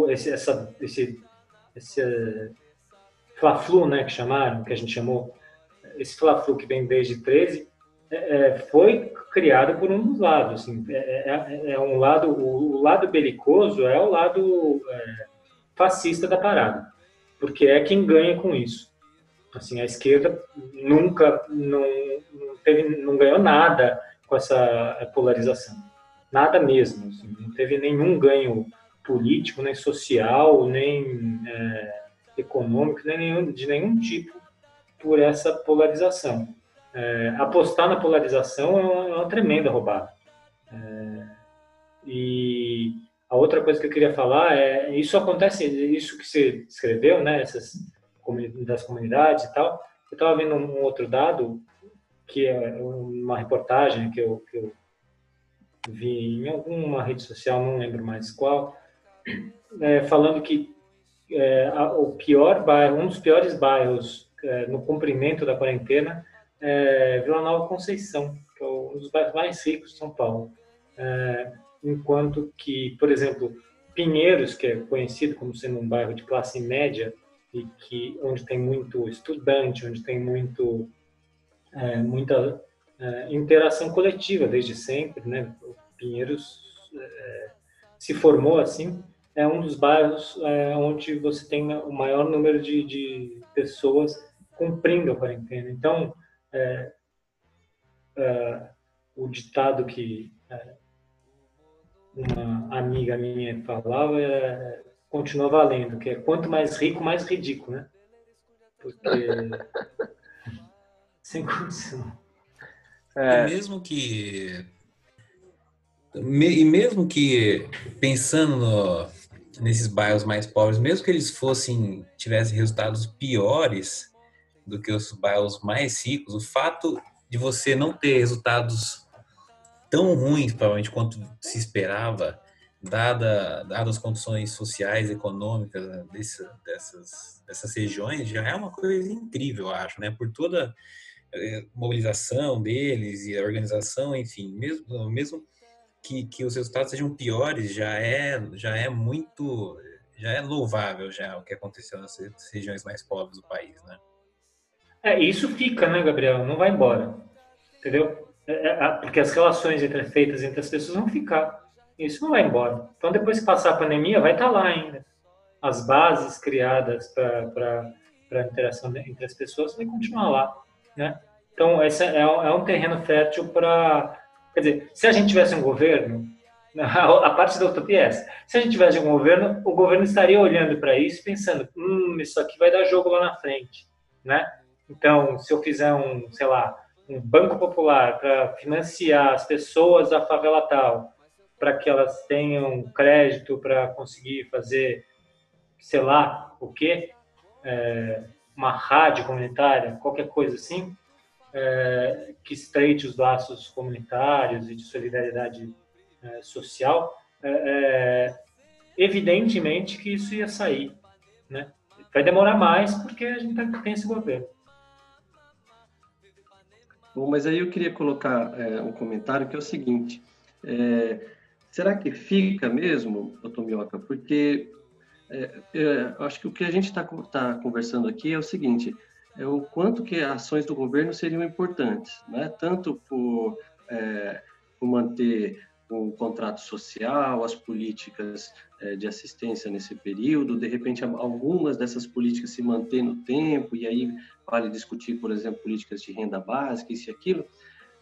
[SPEAKER 5] esse, essa, esse, esse Fla-Flu, né, que chamaram, que a gente chamou, esse Fla-Flu que vem desde 13, é, é, foi criado por um dos lados, assim, é, é, é um lado, o, o, lado belicoso é o lado fascista da parada, porque é quem ganha com isso. Assim, a esquerda nunca não, teve, não ganhou nada com essa polarização. Nada mesmo. Assim, não teve nenhum ganho político, nem social, nem é, econômico, nem nenhum, de nenhum tipo por essa polarização. É, apostar na polarização é uma, é uma tremenda roubada. É, e a outra coisa que eu queria falar é isso acontece, isso que você escreveu, né, essas das comunidades e tal. Eu estava vendo um outro dado que é uma reportagem que eu, que eu vi em alguma rede social, não lembro mais qual, é, falando que é, o pior bairro, um dos piores bairros é, no cumprimento da quarentena é Vila Nova Conceição, que é um dos bairros mais ricos de São Paulo. É, enquanto que, por exemplo, Pinheiros, que é conhecido como sendo um bairro de classe média e que onde tem muito estudante, onde tem muito é, muita é, interação coletiva desde sempre, né? Pinheiros é, se formou assim, é um dos bairros é, onde você tem o maior número de, de pessoas cumprindo a quarentena. Então, é, é, o ditado que uma amiga minha falava continua valendo, que é quanto mais rico, mais ridículo, né? Porque (laughs) sem condição.
[SPEAKER 4] É. E mesmo que. E mesmo que, pensando no, nesses bairros mais pobres, mesmo que eles fossem, tivessem resultados piores do que os bairros mais ricos, o fato de você não ter resultados tão ruins, provavelmente, quanto se esperava, dada, dadas as condições sociais econômicas desse, dessas, dessas regiões, já é uma coisa incrível, eu acho, né? Por toda é, mobilização deles e a organização, enfim, mesmo, mesmo que, que os resultados sejam piores, já é, já é muito, já é louvável já o que aconteceu nas regiões mais pobres do país, né?
[SPEAKER 5] É, isso fica, né, Gabriel? Não vai embora. Entendeu? É, é, porque as relações entre, feitas entre as pessoas vão ficar. Isso não vai embora. Então, depois que passar a pandemia, vai estar tá lá ainda. As bases criadas para a interação entre as pessoas vão continuar lá. Né? Então, esse é, é um terreno fértil para. Quer dizer, se a gente tivesse um governo, (laughs) a parte da utopia é essa. Se a gente tivesse um governo, o governo estaria olhando para isso pensando: hum, isso aqui vai dar jogo lá na frente. Né? Então, se eu fizer um, sei lá, um banco popular para financiar as pessoas da favela tal, para que elas tenham crédito para conseguir fazer, sei lá, o quê, é, uma rádio comunitária, qualquer coisa assim, é, que estreite os laços comunitários e de solidariedade é, social, é, é, evidentemente que isso ia sair, né? Vai demorar mais porque a gente tá, tem esse governo.
[SPEAKER 3] Bom, mas aí eu queria colocar é, um comentário que é o seguinte: é, será que fica mesmo, doutor Mioca? Porque é, acho que o que a gente está tá conversando aqui é o seguinte: é o quanto que ações do governo seriam importantes, né? Tanto por, é, por manter o contrato social, as políticas é, de assistência nesse período, de repente algumas dessas políticas se mantêm no tempo e aí vale discutir, por exemplo, políticas de renda básica, isso e aquilo,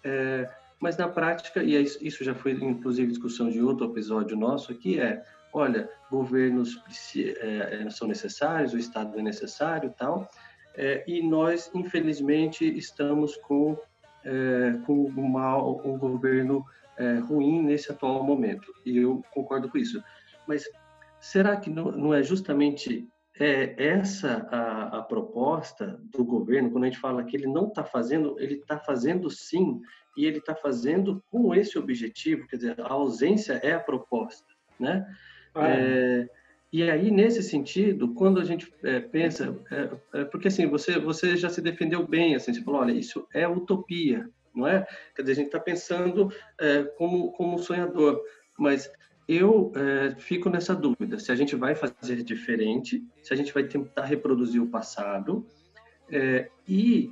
[SPEAKER 3] é, mas na prática, e é isso já foi inclusive discussão de outro episódio nosso aqui, é, olha, governos é, são necessários, o Estado é necessário tal, é, e nós, infelizmente, estamos com, é, com uma, um governo é, ruim nesse atual momento. E eu concordo com isso. Mas será que não, não é justamente é, essa a, a, proposta do governo, quando a gente fala que ele não está fazendo, ele está fazendo sim, e ele está fazendo com esse objetivo, quer dizer, a ausência é a proposta, né? Ah. É, e aí, nesse sentido, quando a gente é, pensa, é, é, porque assim, você, você já se defendeu bem, assim, você falou, olha, isso é utopia, não é? Quer dizer, a gente está pensando é, como, como sonhador, mas eu é, fico nessa dúvida, se a gente vai fazer diferente, se a gente vai tentar reproduzir o passado, é, e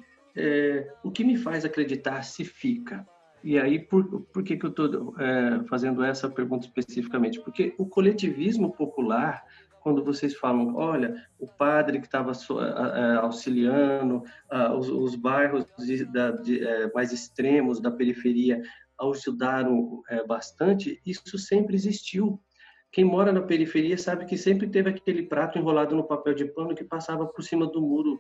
[SPEAKER 3] o que me faz acreditar se fica? E aí, por, por que, que eu estou é, fazendo essa pergunta especificamente? Porque o coletivismo popular quando vocês falam, olha, o padre que estava auxiliando os, os, bairros de, de, é, mais extremos da periferia ajudaram é, bastante, isso sempre existiu. Quem mora na periferia sabe que sempre teve aquele prato enrolado no papel de pano que passava por cima do muro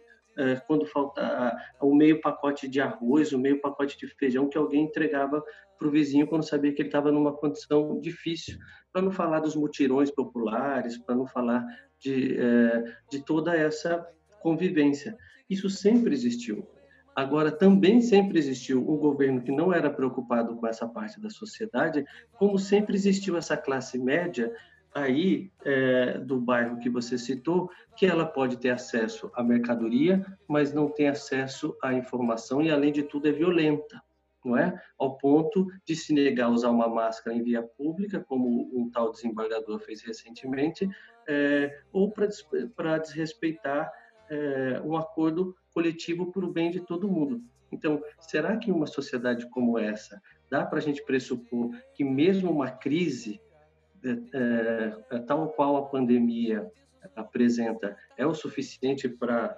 [SPEAKER 3] quando faltava o meio pacote de arroz, o meio pacote de feijão que alguém entregava para o vizinho quando sabia que ele estava numa condição difícil para não falar dos mutirões populares, para não falar de, é, de toda essa convivência. Isso sempre existiu. Agora, também sempre existiu um governo que não era preocupado com essa parte da sociedade, como sempre existiu essa classe média aí é, do bairro que você citou, que ela pode ter acesso à mercadoria, mas não tem acesso à informação e, além de tudo, é violenta não é? Ao ponto de se negar a usar uma máscara em via pública, como um tal desembargador fez recentemente, é, ou para desrespeitar é, um acordo coletivo para o bem de todo mundo. Então, será que uma sociedade como essa dá para a gente pressupor que mesmo uma crise é, é, é tal qual a pandemia apresenta é o suficiente para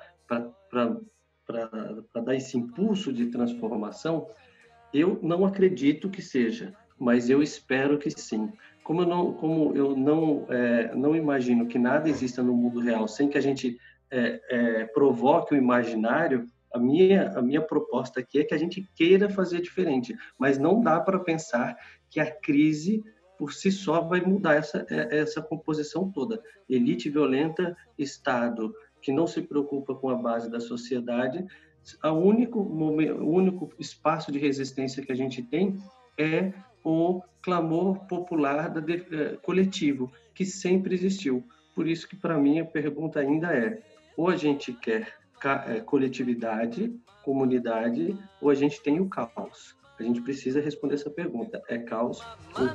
[SPEAKER 3] dar esse impulso de transformação? Eu não acredito que seja, mas eu espero que sim. Como eu não, como eu não, é, não imagino que nada exista no mundo real sem que a gente é, é, provoque o imaginário, a minha, a minha proposta aqui é que a gente queira fazer diferente, mas não dá para pensar que a crise por si só vai mudar essa, é, essa composição toda. Elite violenta, Estado que não se preocupa com a base da sociedade, o único, o único espaço de resistência que a gente tem é o clamor popular da, é, coletivo, que sempre existiu. Por isso que, para mim, a pergunta ainda é, ou a gente quer é, coletividade, comunidade, ou a gente tem o caos? A gente precisa responder essa pergunta. É caos ou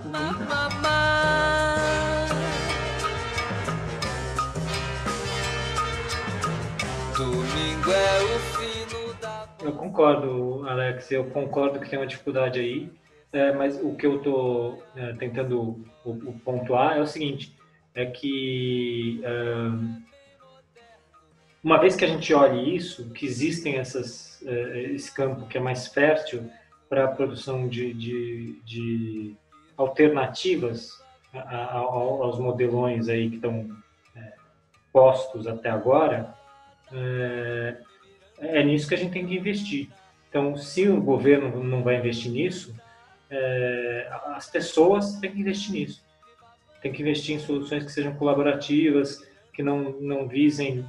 [SPEAKER 1] domingo é o fino da.
[SPEAKER 5] Eu concordo, Alex, eu concordo que tem uma dificuldade aí, é, mas o que eu estou é, tentando o, o pontuar é o seguinte, é que é, uma vez que a gente olhe isso, que existem essas, é, esse campo que é mais fértil para a produção de, de, de alternativas aos modelões aí que estão é, postos até agora, é, é, nisso que a gente tem que investir. Então, se o governo não vai investir nisso, é, as pessoas têm que investir nisso. Tem que investir em soluções que sejam colaborativas, que não, não visem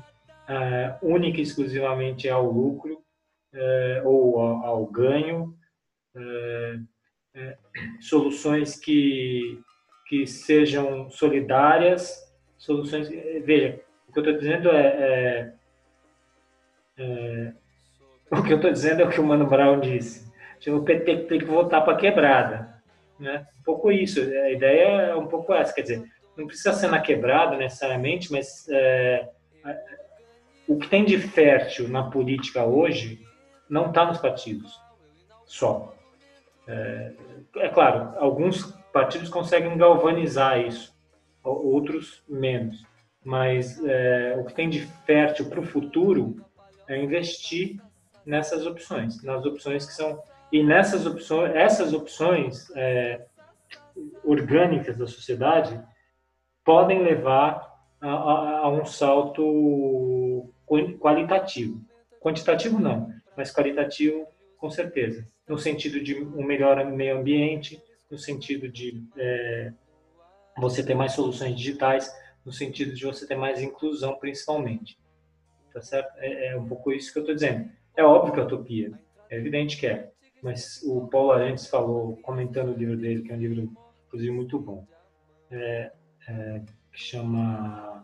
[SPEAKER 5] é, única e exclusivamente ao lucro é, ou ao, ao ganho, é, é, soluções que, que sejam solidárias, soluções. Veja, o que eu estou dizendo é, é, é, (laughs) o que eu estou dizendo é o que o Mano Brown disse. O PT tem que voltar para a quebrada, né? Um pouco isso. A ideia é um pouco essa, quer dizer, não precisa ser na quebrada necessariamente, mas é, o que tem de fértil na política hoje não está nos partidos só. É, é, claro, alguns partidos conseguem galvanizar isso, outros menos. Mas é, o que tem de fértil para o futuro é investir nessas opções, nas opções que são e nessas opções, essas opções é, orgânicas da sociedade podem levar a, a, a um salto qualitativo. Quantitativo não, mas qualitativo com certeza no sentido de um melhor meio ambiente, no sentido de é, você ter mais soluções digitais, no sentido de você ter mais inclusão, principalmente. Tá certo? É, é um pouco isso que eu estou dizendo. É óbvio que é utopia, é evidente que é. Mas o Paulo Arantes falou, comentando o livro dele, que é um livro, inclusive, muito bom, é, é, que chama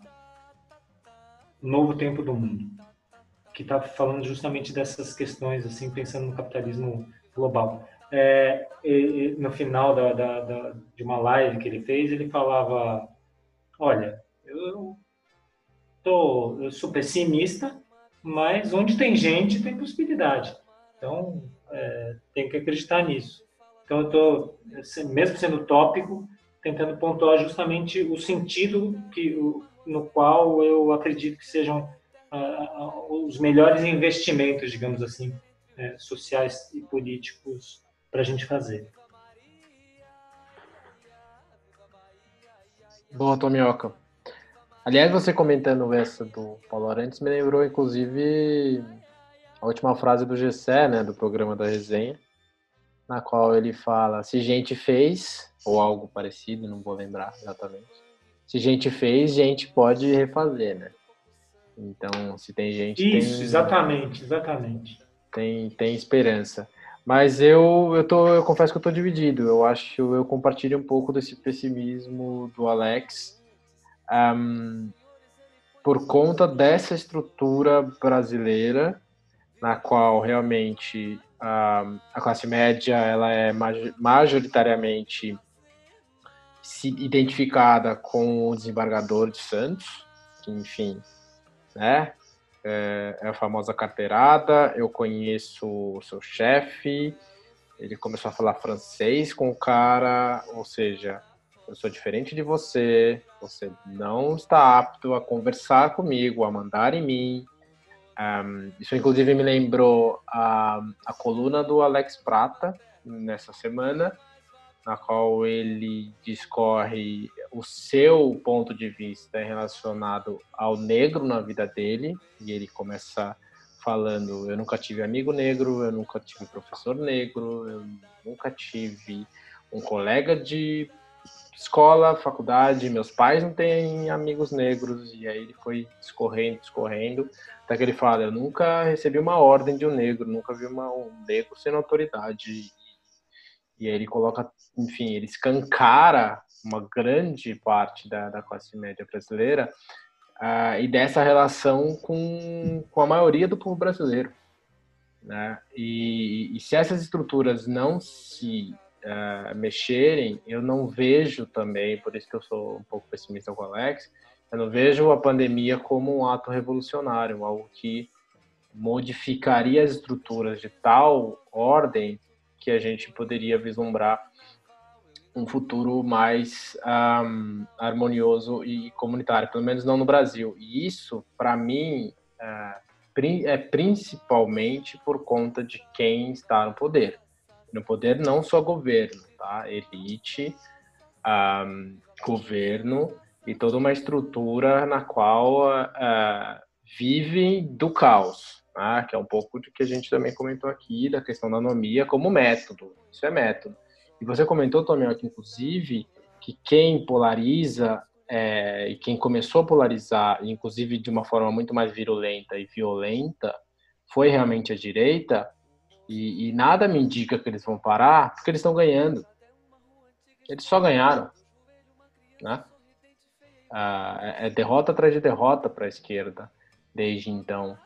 [SPEAKER 5] Novo Tempo do Mundo, que está falando justamente dessas questões, assim, pensando no capitalismo global. É, no final da, da, da, de uma live que ele fez, ele falava: Olha, eu, tô, eu sou pessimista, mas onde tem gente tem possibilidade. Então, é, tem que acreditar nisso. Então, eu estou, mesmo sendo tópico, tentando pontuar justamente o sentido que, no qual eu acredito que sejam os melhores investimentos, digamos assim, é, sociais e políticos para a gente fazer.
[SPEAKER 2] Boa, Tomioca. Aliás, você comentando essa do Paulo Arantes me lembrou, inclusive, a última frase do Gessé, né, do programa da resenha, na qual ele fala: se gente fez, ou algo parecido, não vou lembrar exatamente. Se gente fez, gente pode refazer, né? Então, se tem gente.
[SPEAKER 5] Isso,
[SPEAKER 2] tem...
[SPEAKER 5] exatamente, exatamente
[SPEAKER 2] tem, tem esperança. Mas eu, eu, tô, eu confesso que eu tô dividido. Eu acho, eu compartilho um pouco desse pessimismo do Alex um, por conta dessa estrutura brasileira na qual realmente um, a classe média ela é majoritariamente se identificada com o desembargador de Santos, que enfim, né, é, é a famosa carteirada. Eu conheço o seu chefe, ele começou a falar francês com o cara, ou seja, eu sou diferente de você, você não está apto a conversar comigo, a mandar em mim. Um, isso, inclusive, me lembrou a, a coluna do Alex Prata nessa semana, na qual ele discorre o seu ponto de vista relacionado ao negro na vida dele, e ele começa falando: Eu nunca tive amigo negro, eu nunca tive professor negro, eu nunca tive um colega de escola, faculdade, meus pais não têm amigos negros, e aí ele foi escorrendo, escorrendo, até que ele fala: Eu nunca recebi uma ordem de um negro, nunca vi uma, um negro sendo autoridade. E aí ele coloca enfim, ele escancara uma grande parte da, da classe média brasileira uh, e dessa relação com, com a maioria do povo brasileiro. Né? E, e se essas estruturas não se uh, mexerem, eu não vejo também, por isso que eu sou um pouco pessimista com o Alex, eu não vejo a pandemia como um ato revolucionário, algo que modificaria as estruturas de tal ordem que a gente poderia vislumbrar um futuro mais um, harmonioso e comunitário, pelo menos não no Brasil. E isso, para mim, é, é principalmente por conta de quem está no poder. No poder não só governo, tá? Elite, um, governo e toda uma estrutura na qual uh, vivem do caos, né? que é um pouco do que a gente também comentou aqui, da questão da anomia como método. Isso é método. E você comentou, aqui, inclusive, que quem polariza é, e quem começou a polarizar, inclusive de uma forma muito mais virulenta e violenta, foi realmente a direita, e, e nada me indica que eles vão parar, porque eles estão ganhando. Eles só ganharam. Né? Ah, é, é derrota atrás de derrota para a esquerda desde então.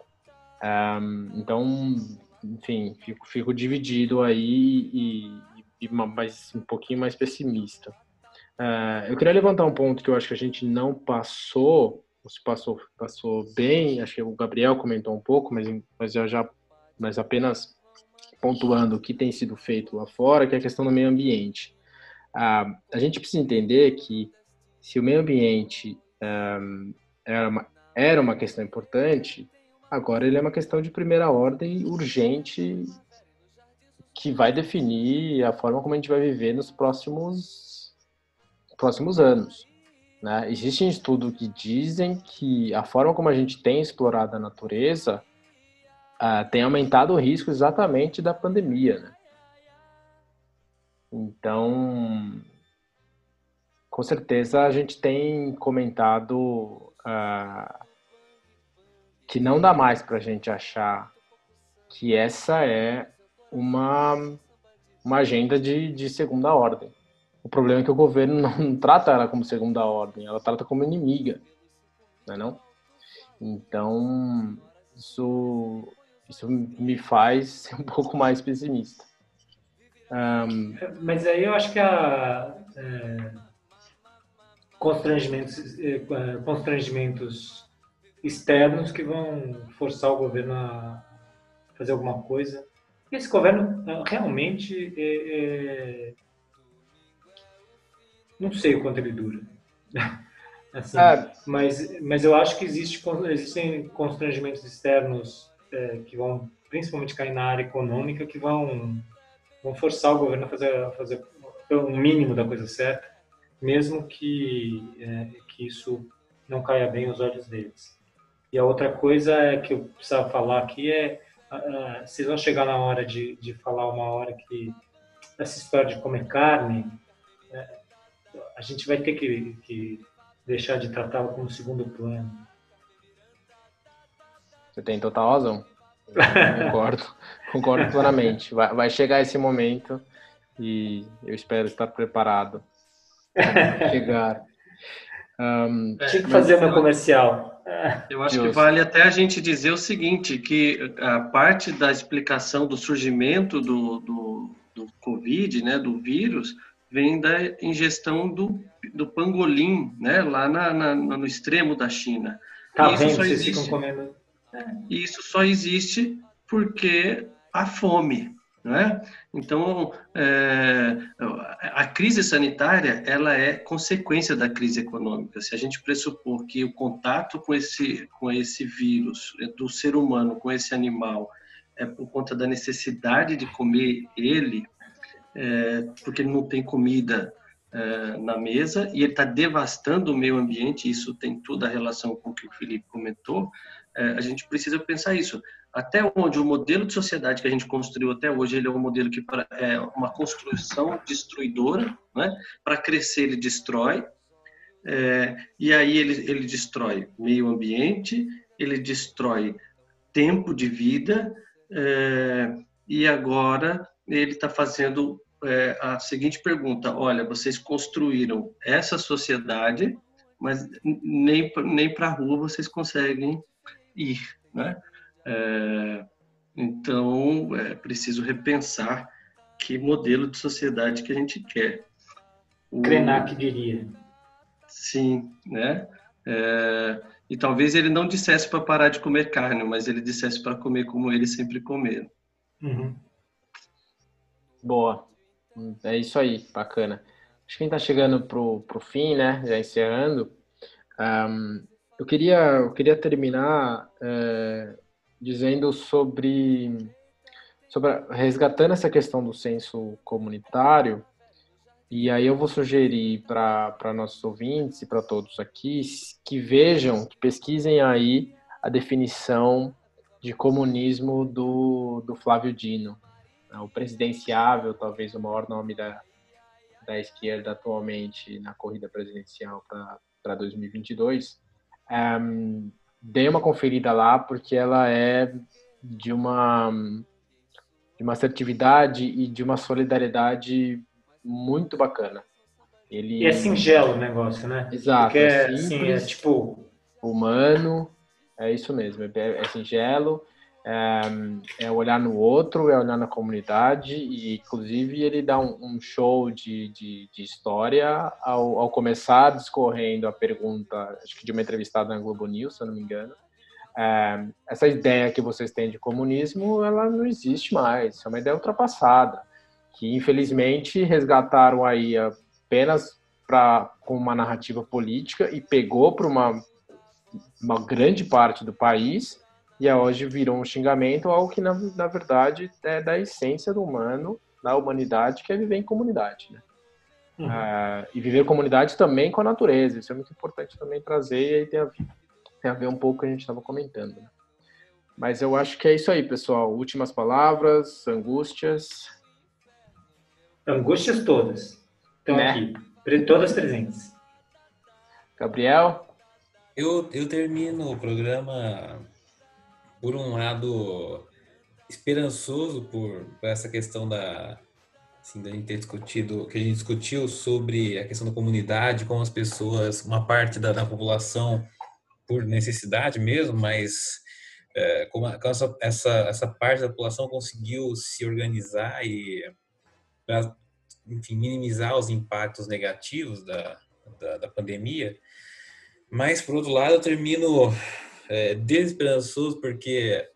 [SPEAKER 2] Um, então, enfim, fico, fico dividido aí e, e, mais, um pouquinho mais pessimista. Uh, eu queria levantar um ponto que eu acho que a gente não passou, se passou, passou bem, acho que o Gabriel comentou um pouco, mas, mas eu já, mas apenas pontuando o que tem sido feito lá fora, que é a questão do meio ambiente. Uh, a gente precisa entender que se o meio ambiente um, era, uma, era uma questão importante, agora ele é uma questão de primeira ordem urgente que vai definir a forma como a gente vai viver nos próximos próximos anos. Né? Existem estudos que dizem que a forma como a gente tem explorado a natureza uh, tem aumentado o risco exatamente da pandemia. Né? Então, com certeza a gente tem comentado uh, que não dá mais para a gente achar que essa é uma, uma agenda de, de segunda ordem. O problema é que o governo (laughs) não trata ela como segunda ordem, ela trata como inimiga, não é não? Então, isso, isso me faz (laughs) ser um pouco mais pessimista.
[SPEAKER 5] Um, Mas aí eu acho que a, é constrangimentos, eh, constrangimentos externos que vão forçar o governo a fazer alguma coisa. Esse governo eh, realmente é, é... não sei o quanto ele dura. (laughs) assim, é. mas, mas eu acho que existe, existem constrangimentos externos é, que vão principalmente cair na área econômica que vão, vão forçar o governo a fazer, a fazer o mínimo da coisa certa mesmo que, é, que isso não caia bem aos olhos deles. E a outra coisa é que eu precisava falar aqui é, uh, vocês vão chegar na hora de, de falar uma hora que essa história de comer carne, é, a gente vai ter que, que deixar de tratá-la como segundo plano.
[SPEAKER 2] Você tem total razão. concordo, (laughs) concordo plenamente. Vai, vai chegar esse momento e eu espero estar preparado chegar. (laughs)
[SPEAKER 5] Um, Tinha que fazer meu comercial.
[SPEAKER 3] Eu acho Deus. que vale até a gente dizer o seguinte, que a parte da explicação do surgimento do, do, do Covid, né, do vírus, vem da ingestão do, do pangolim, né, lá na, na, no extremo da China.
[SPEAKER 5] Tá isso vendo, só existe, comendo.
[SPEAKER 3] É, isso só existe porque a fome, é? Então, é, a crise sanitária ela é consequência da crise econômica. Se a gente pressupor que o contato com esse, com esse vírus é, do ser humano com esse animal é por conta da necessidade de comer ele, é, porque ele não tem comida é, na mesa e ele está devastando o meio ambiente, isso tem toda a relação com o que o Felipe comentou, é, a gente precisa pensar isso até onde o modelo de sociedade que a gente construiu até hoje ele é um modelo que é uma construção destruidora, né? Para crescer ele destrói, é, e aí ele, ele destrói meio ambiente, ele destrói tempo de vida, é, e agora ele está fazendo é, a seguinte pergunta: olha, vocês construíram essa sociedade, mas nem, nem para a rua vocês conseguem ir, né? É, então, é preciso repensar que modelo de sociedade que a gente quer.
[SPEAKER 5] O... Krenak diria.
[SPEAKER 3] Sim, né? É, e talvez ele não dissesse para parar de comer carne, mas ele dissesse para comer como ele sempre comeu.
[SPEAKER 5] Uhum.
[SPEAKER 2] Boa. É isso aí, bacana. Acho que a gente está chegando pro, pro fim, né? Já encerrando. Um, eu queria, eu queria terminar é, dizendo sobre, sobre resgatando essa questão do senso comunitário. E aí eu vou sugerir para nossos ouvintes e para todos aqui que vejam, que pesquisem aí a definição de comunismo do, do Flávio Dino. É o presidenciável, talvez o maior nome da, da esquerda atualmente na corrida presidencial para 2022. Um, dei uma conferida lá porque ela é de uma de uma assertividade e de uma solidariedade muito bacana.
[SPEAKER 5] Ele e é singelo o negócio, né?
[SPEAKER 2] Exato.
[SPEAKER 5] Porque é, simples, assim, é tipo
[SPEAKER 2] humano, é isso mesmo. É, é singelo, é, é, olhar no outro, é olhar na comunidade e, inclusive, ele dá um, um show de, de, de história ao, ao, começar discorrendo a pergunta, acho que de uma entrevistada na Globo News, se eu não me engano. É, essa ideia que vocês têm de comunismo, ela não existe mais, é uma ideia ultrapassada, que infelizmente resgataram aí apenas para com uma narrativa política e pegou para uma, uma grande parte do país e hoje virou um xingamento, algo que na, na verdade é da essência do humano, da humanidade, que é viver em comunidade, né? Uhum. Uh, e viver em comunidade também com a natureza, isso é muito importante também trazer, e aí tem a, tem a ver um pouco com o que a gente estava comentando. Né? Mas eu acho que é isso aí, pessoal. Últimas palavras, angústias.
[SPEAKER 5] Angústias todas. Estão né? aqui, todas presentes.
[SPEAKER 2] Gabriel?
[SPEAKER 4] Eu, eu termino o programa por um lado, esperançoso por, por essa questão da, assim, da gente ter discutido, que a gente discutiu sobre a questão da comunidade, como as pessoas, uma parte da, da população, por necessidade mesmo, mas é, como, essa, essa, essa parte da população conseguiu se organizar e, pra, enfim, minimizar os impactos negativos da, da, da pandemia. Mas, por outro lado, eu termino é, desesperançoso porque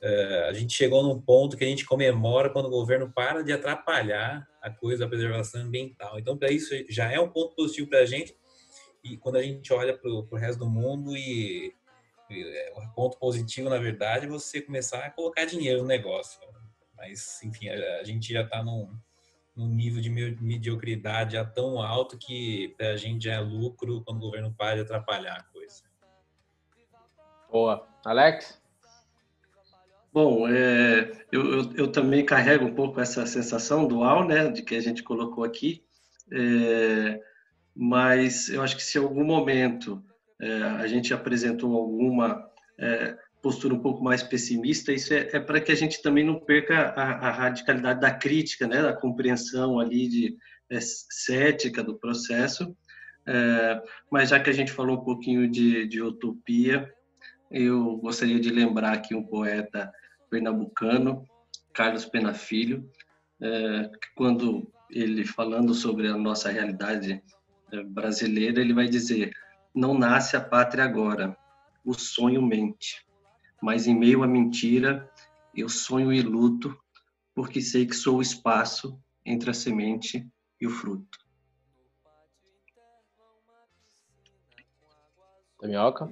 [SPEAKER 4] é, a gente chegou num ponto que a gente comemora quando o governo para de atrapalhar a coisa da preservação ambiental. Então, para isso, já é um ponto positivo para a gente. E quando a gente olha para o resto do mundo e, e é, o ponto positivo, na verdade, é você começar a colocar dinheiro no negócio. Mas, enfim, a, a gente já está num, num nível de mediocridade já tão alto que para a gente já é lucro quando o governo para de atrapalhar.
[SPEAKER 2] Boa. Alex?
[SPEAKER 3] Bom, é, eu, eu, eu, também carrego um pouco essa sensação dual, né, de que a gente colocou aqui, é, mas eu acho que se em algum momento é, a gente apresentou alguma é, postura um pouco mais pessimista, isso é, é para que a gente também não perca a, a, radicalidade da crítica, né, da compreensão ali de é, cética do processo, mas já que a gente falou um pouquinho de, de utopia, eu gostaria de lembrar aqui um poeta pernambucano, Carlos Pena Filho, é, quando ele falando sobre a nossa realidade é, brasileira, ele vai dizer: não nasce a pátria agora, o sonho mente, mas em meio à mentira eu sonho e luto, porque sei que sou o espaço entre a semente e o fruto.
[SPEAKER 2] Tamioca?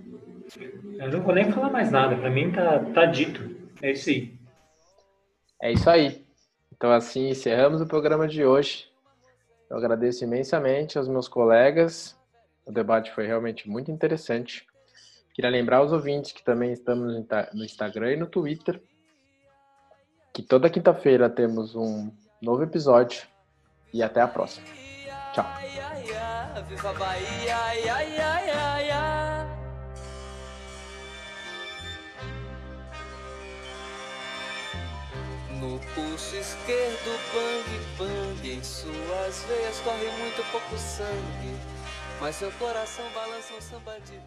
[SPEAKER 5] Eu não vou nem falar mais nada. Para mim tá, tá dito. É isso aí.
[SPEAKER 2] É isso aí. Então assim encerramos o programa de hoje. Eu agradeço imensamente aos meus colegas. O debate foi realmente muito interessante. Queria lembrar aos ouvintes que também estamos no Instagram e no Twitter. Que toda quinta-feira temos um novo episódio. E até a próxima. Tchau.
[SPEAKER 1] No pulso esquerdo, bang bang. Em suas veias corre muito pouco sangue. Mas seu coração balança um samba de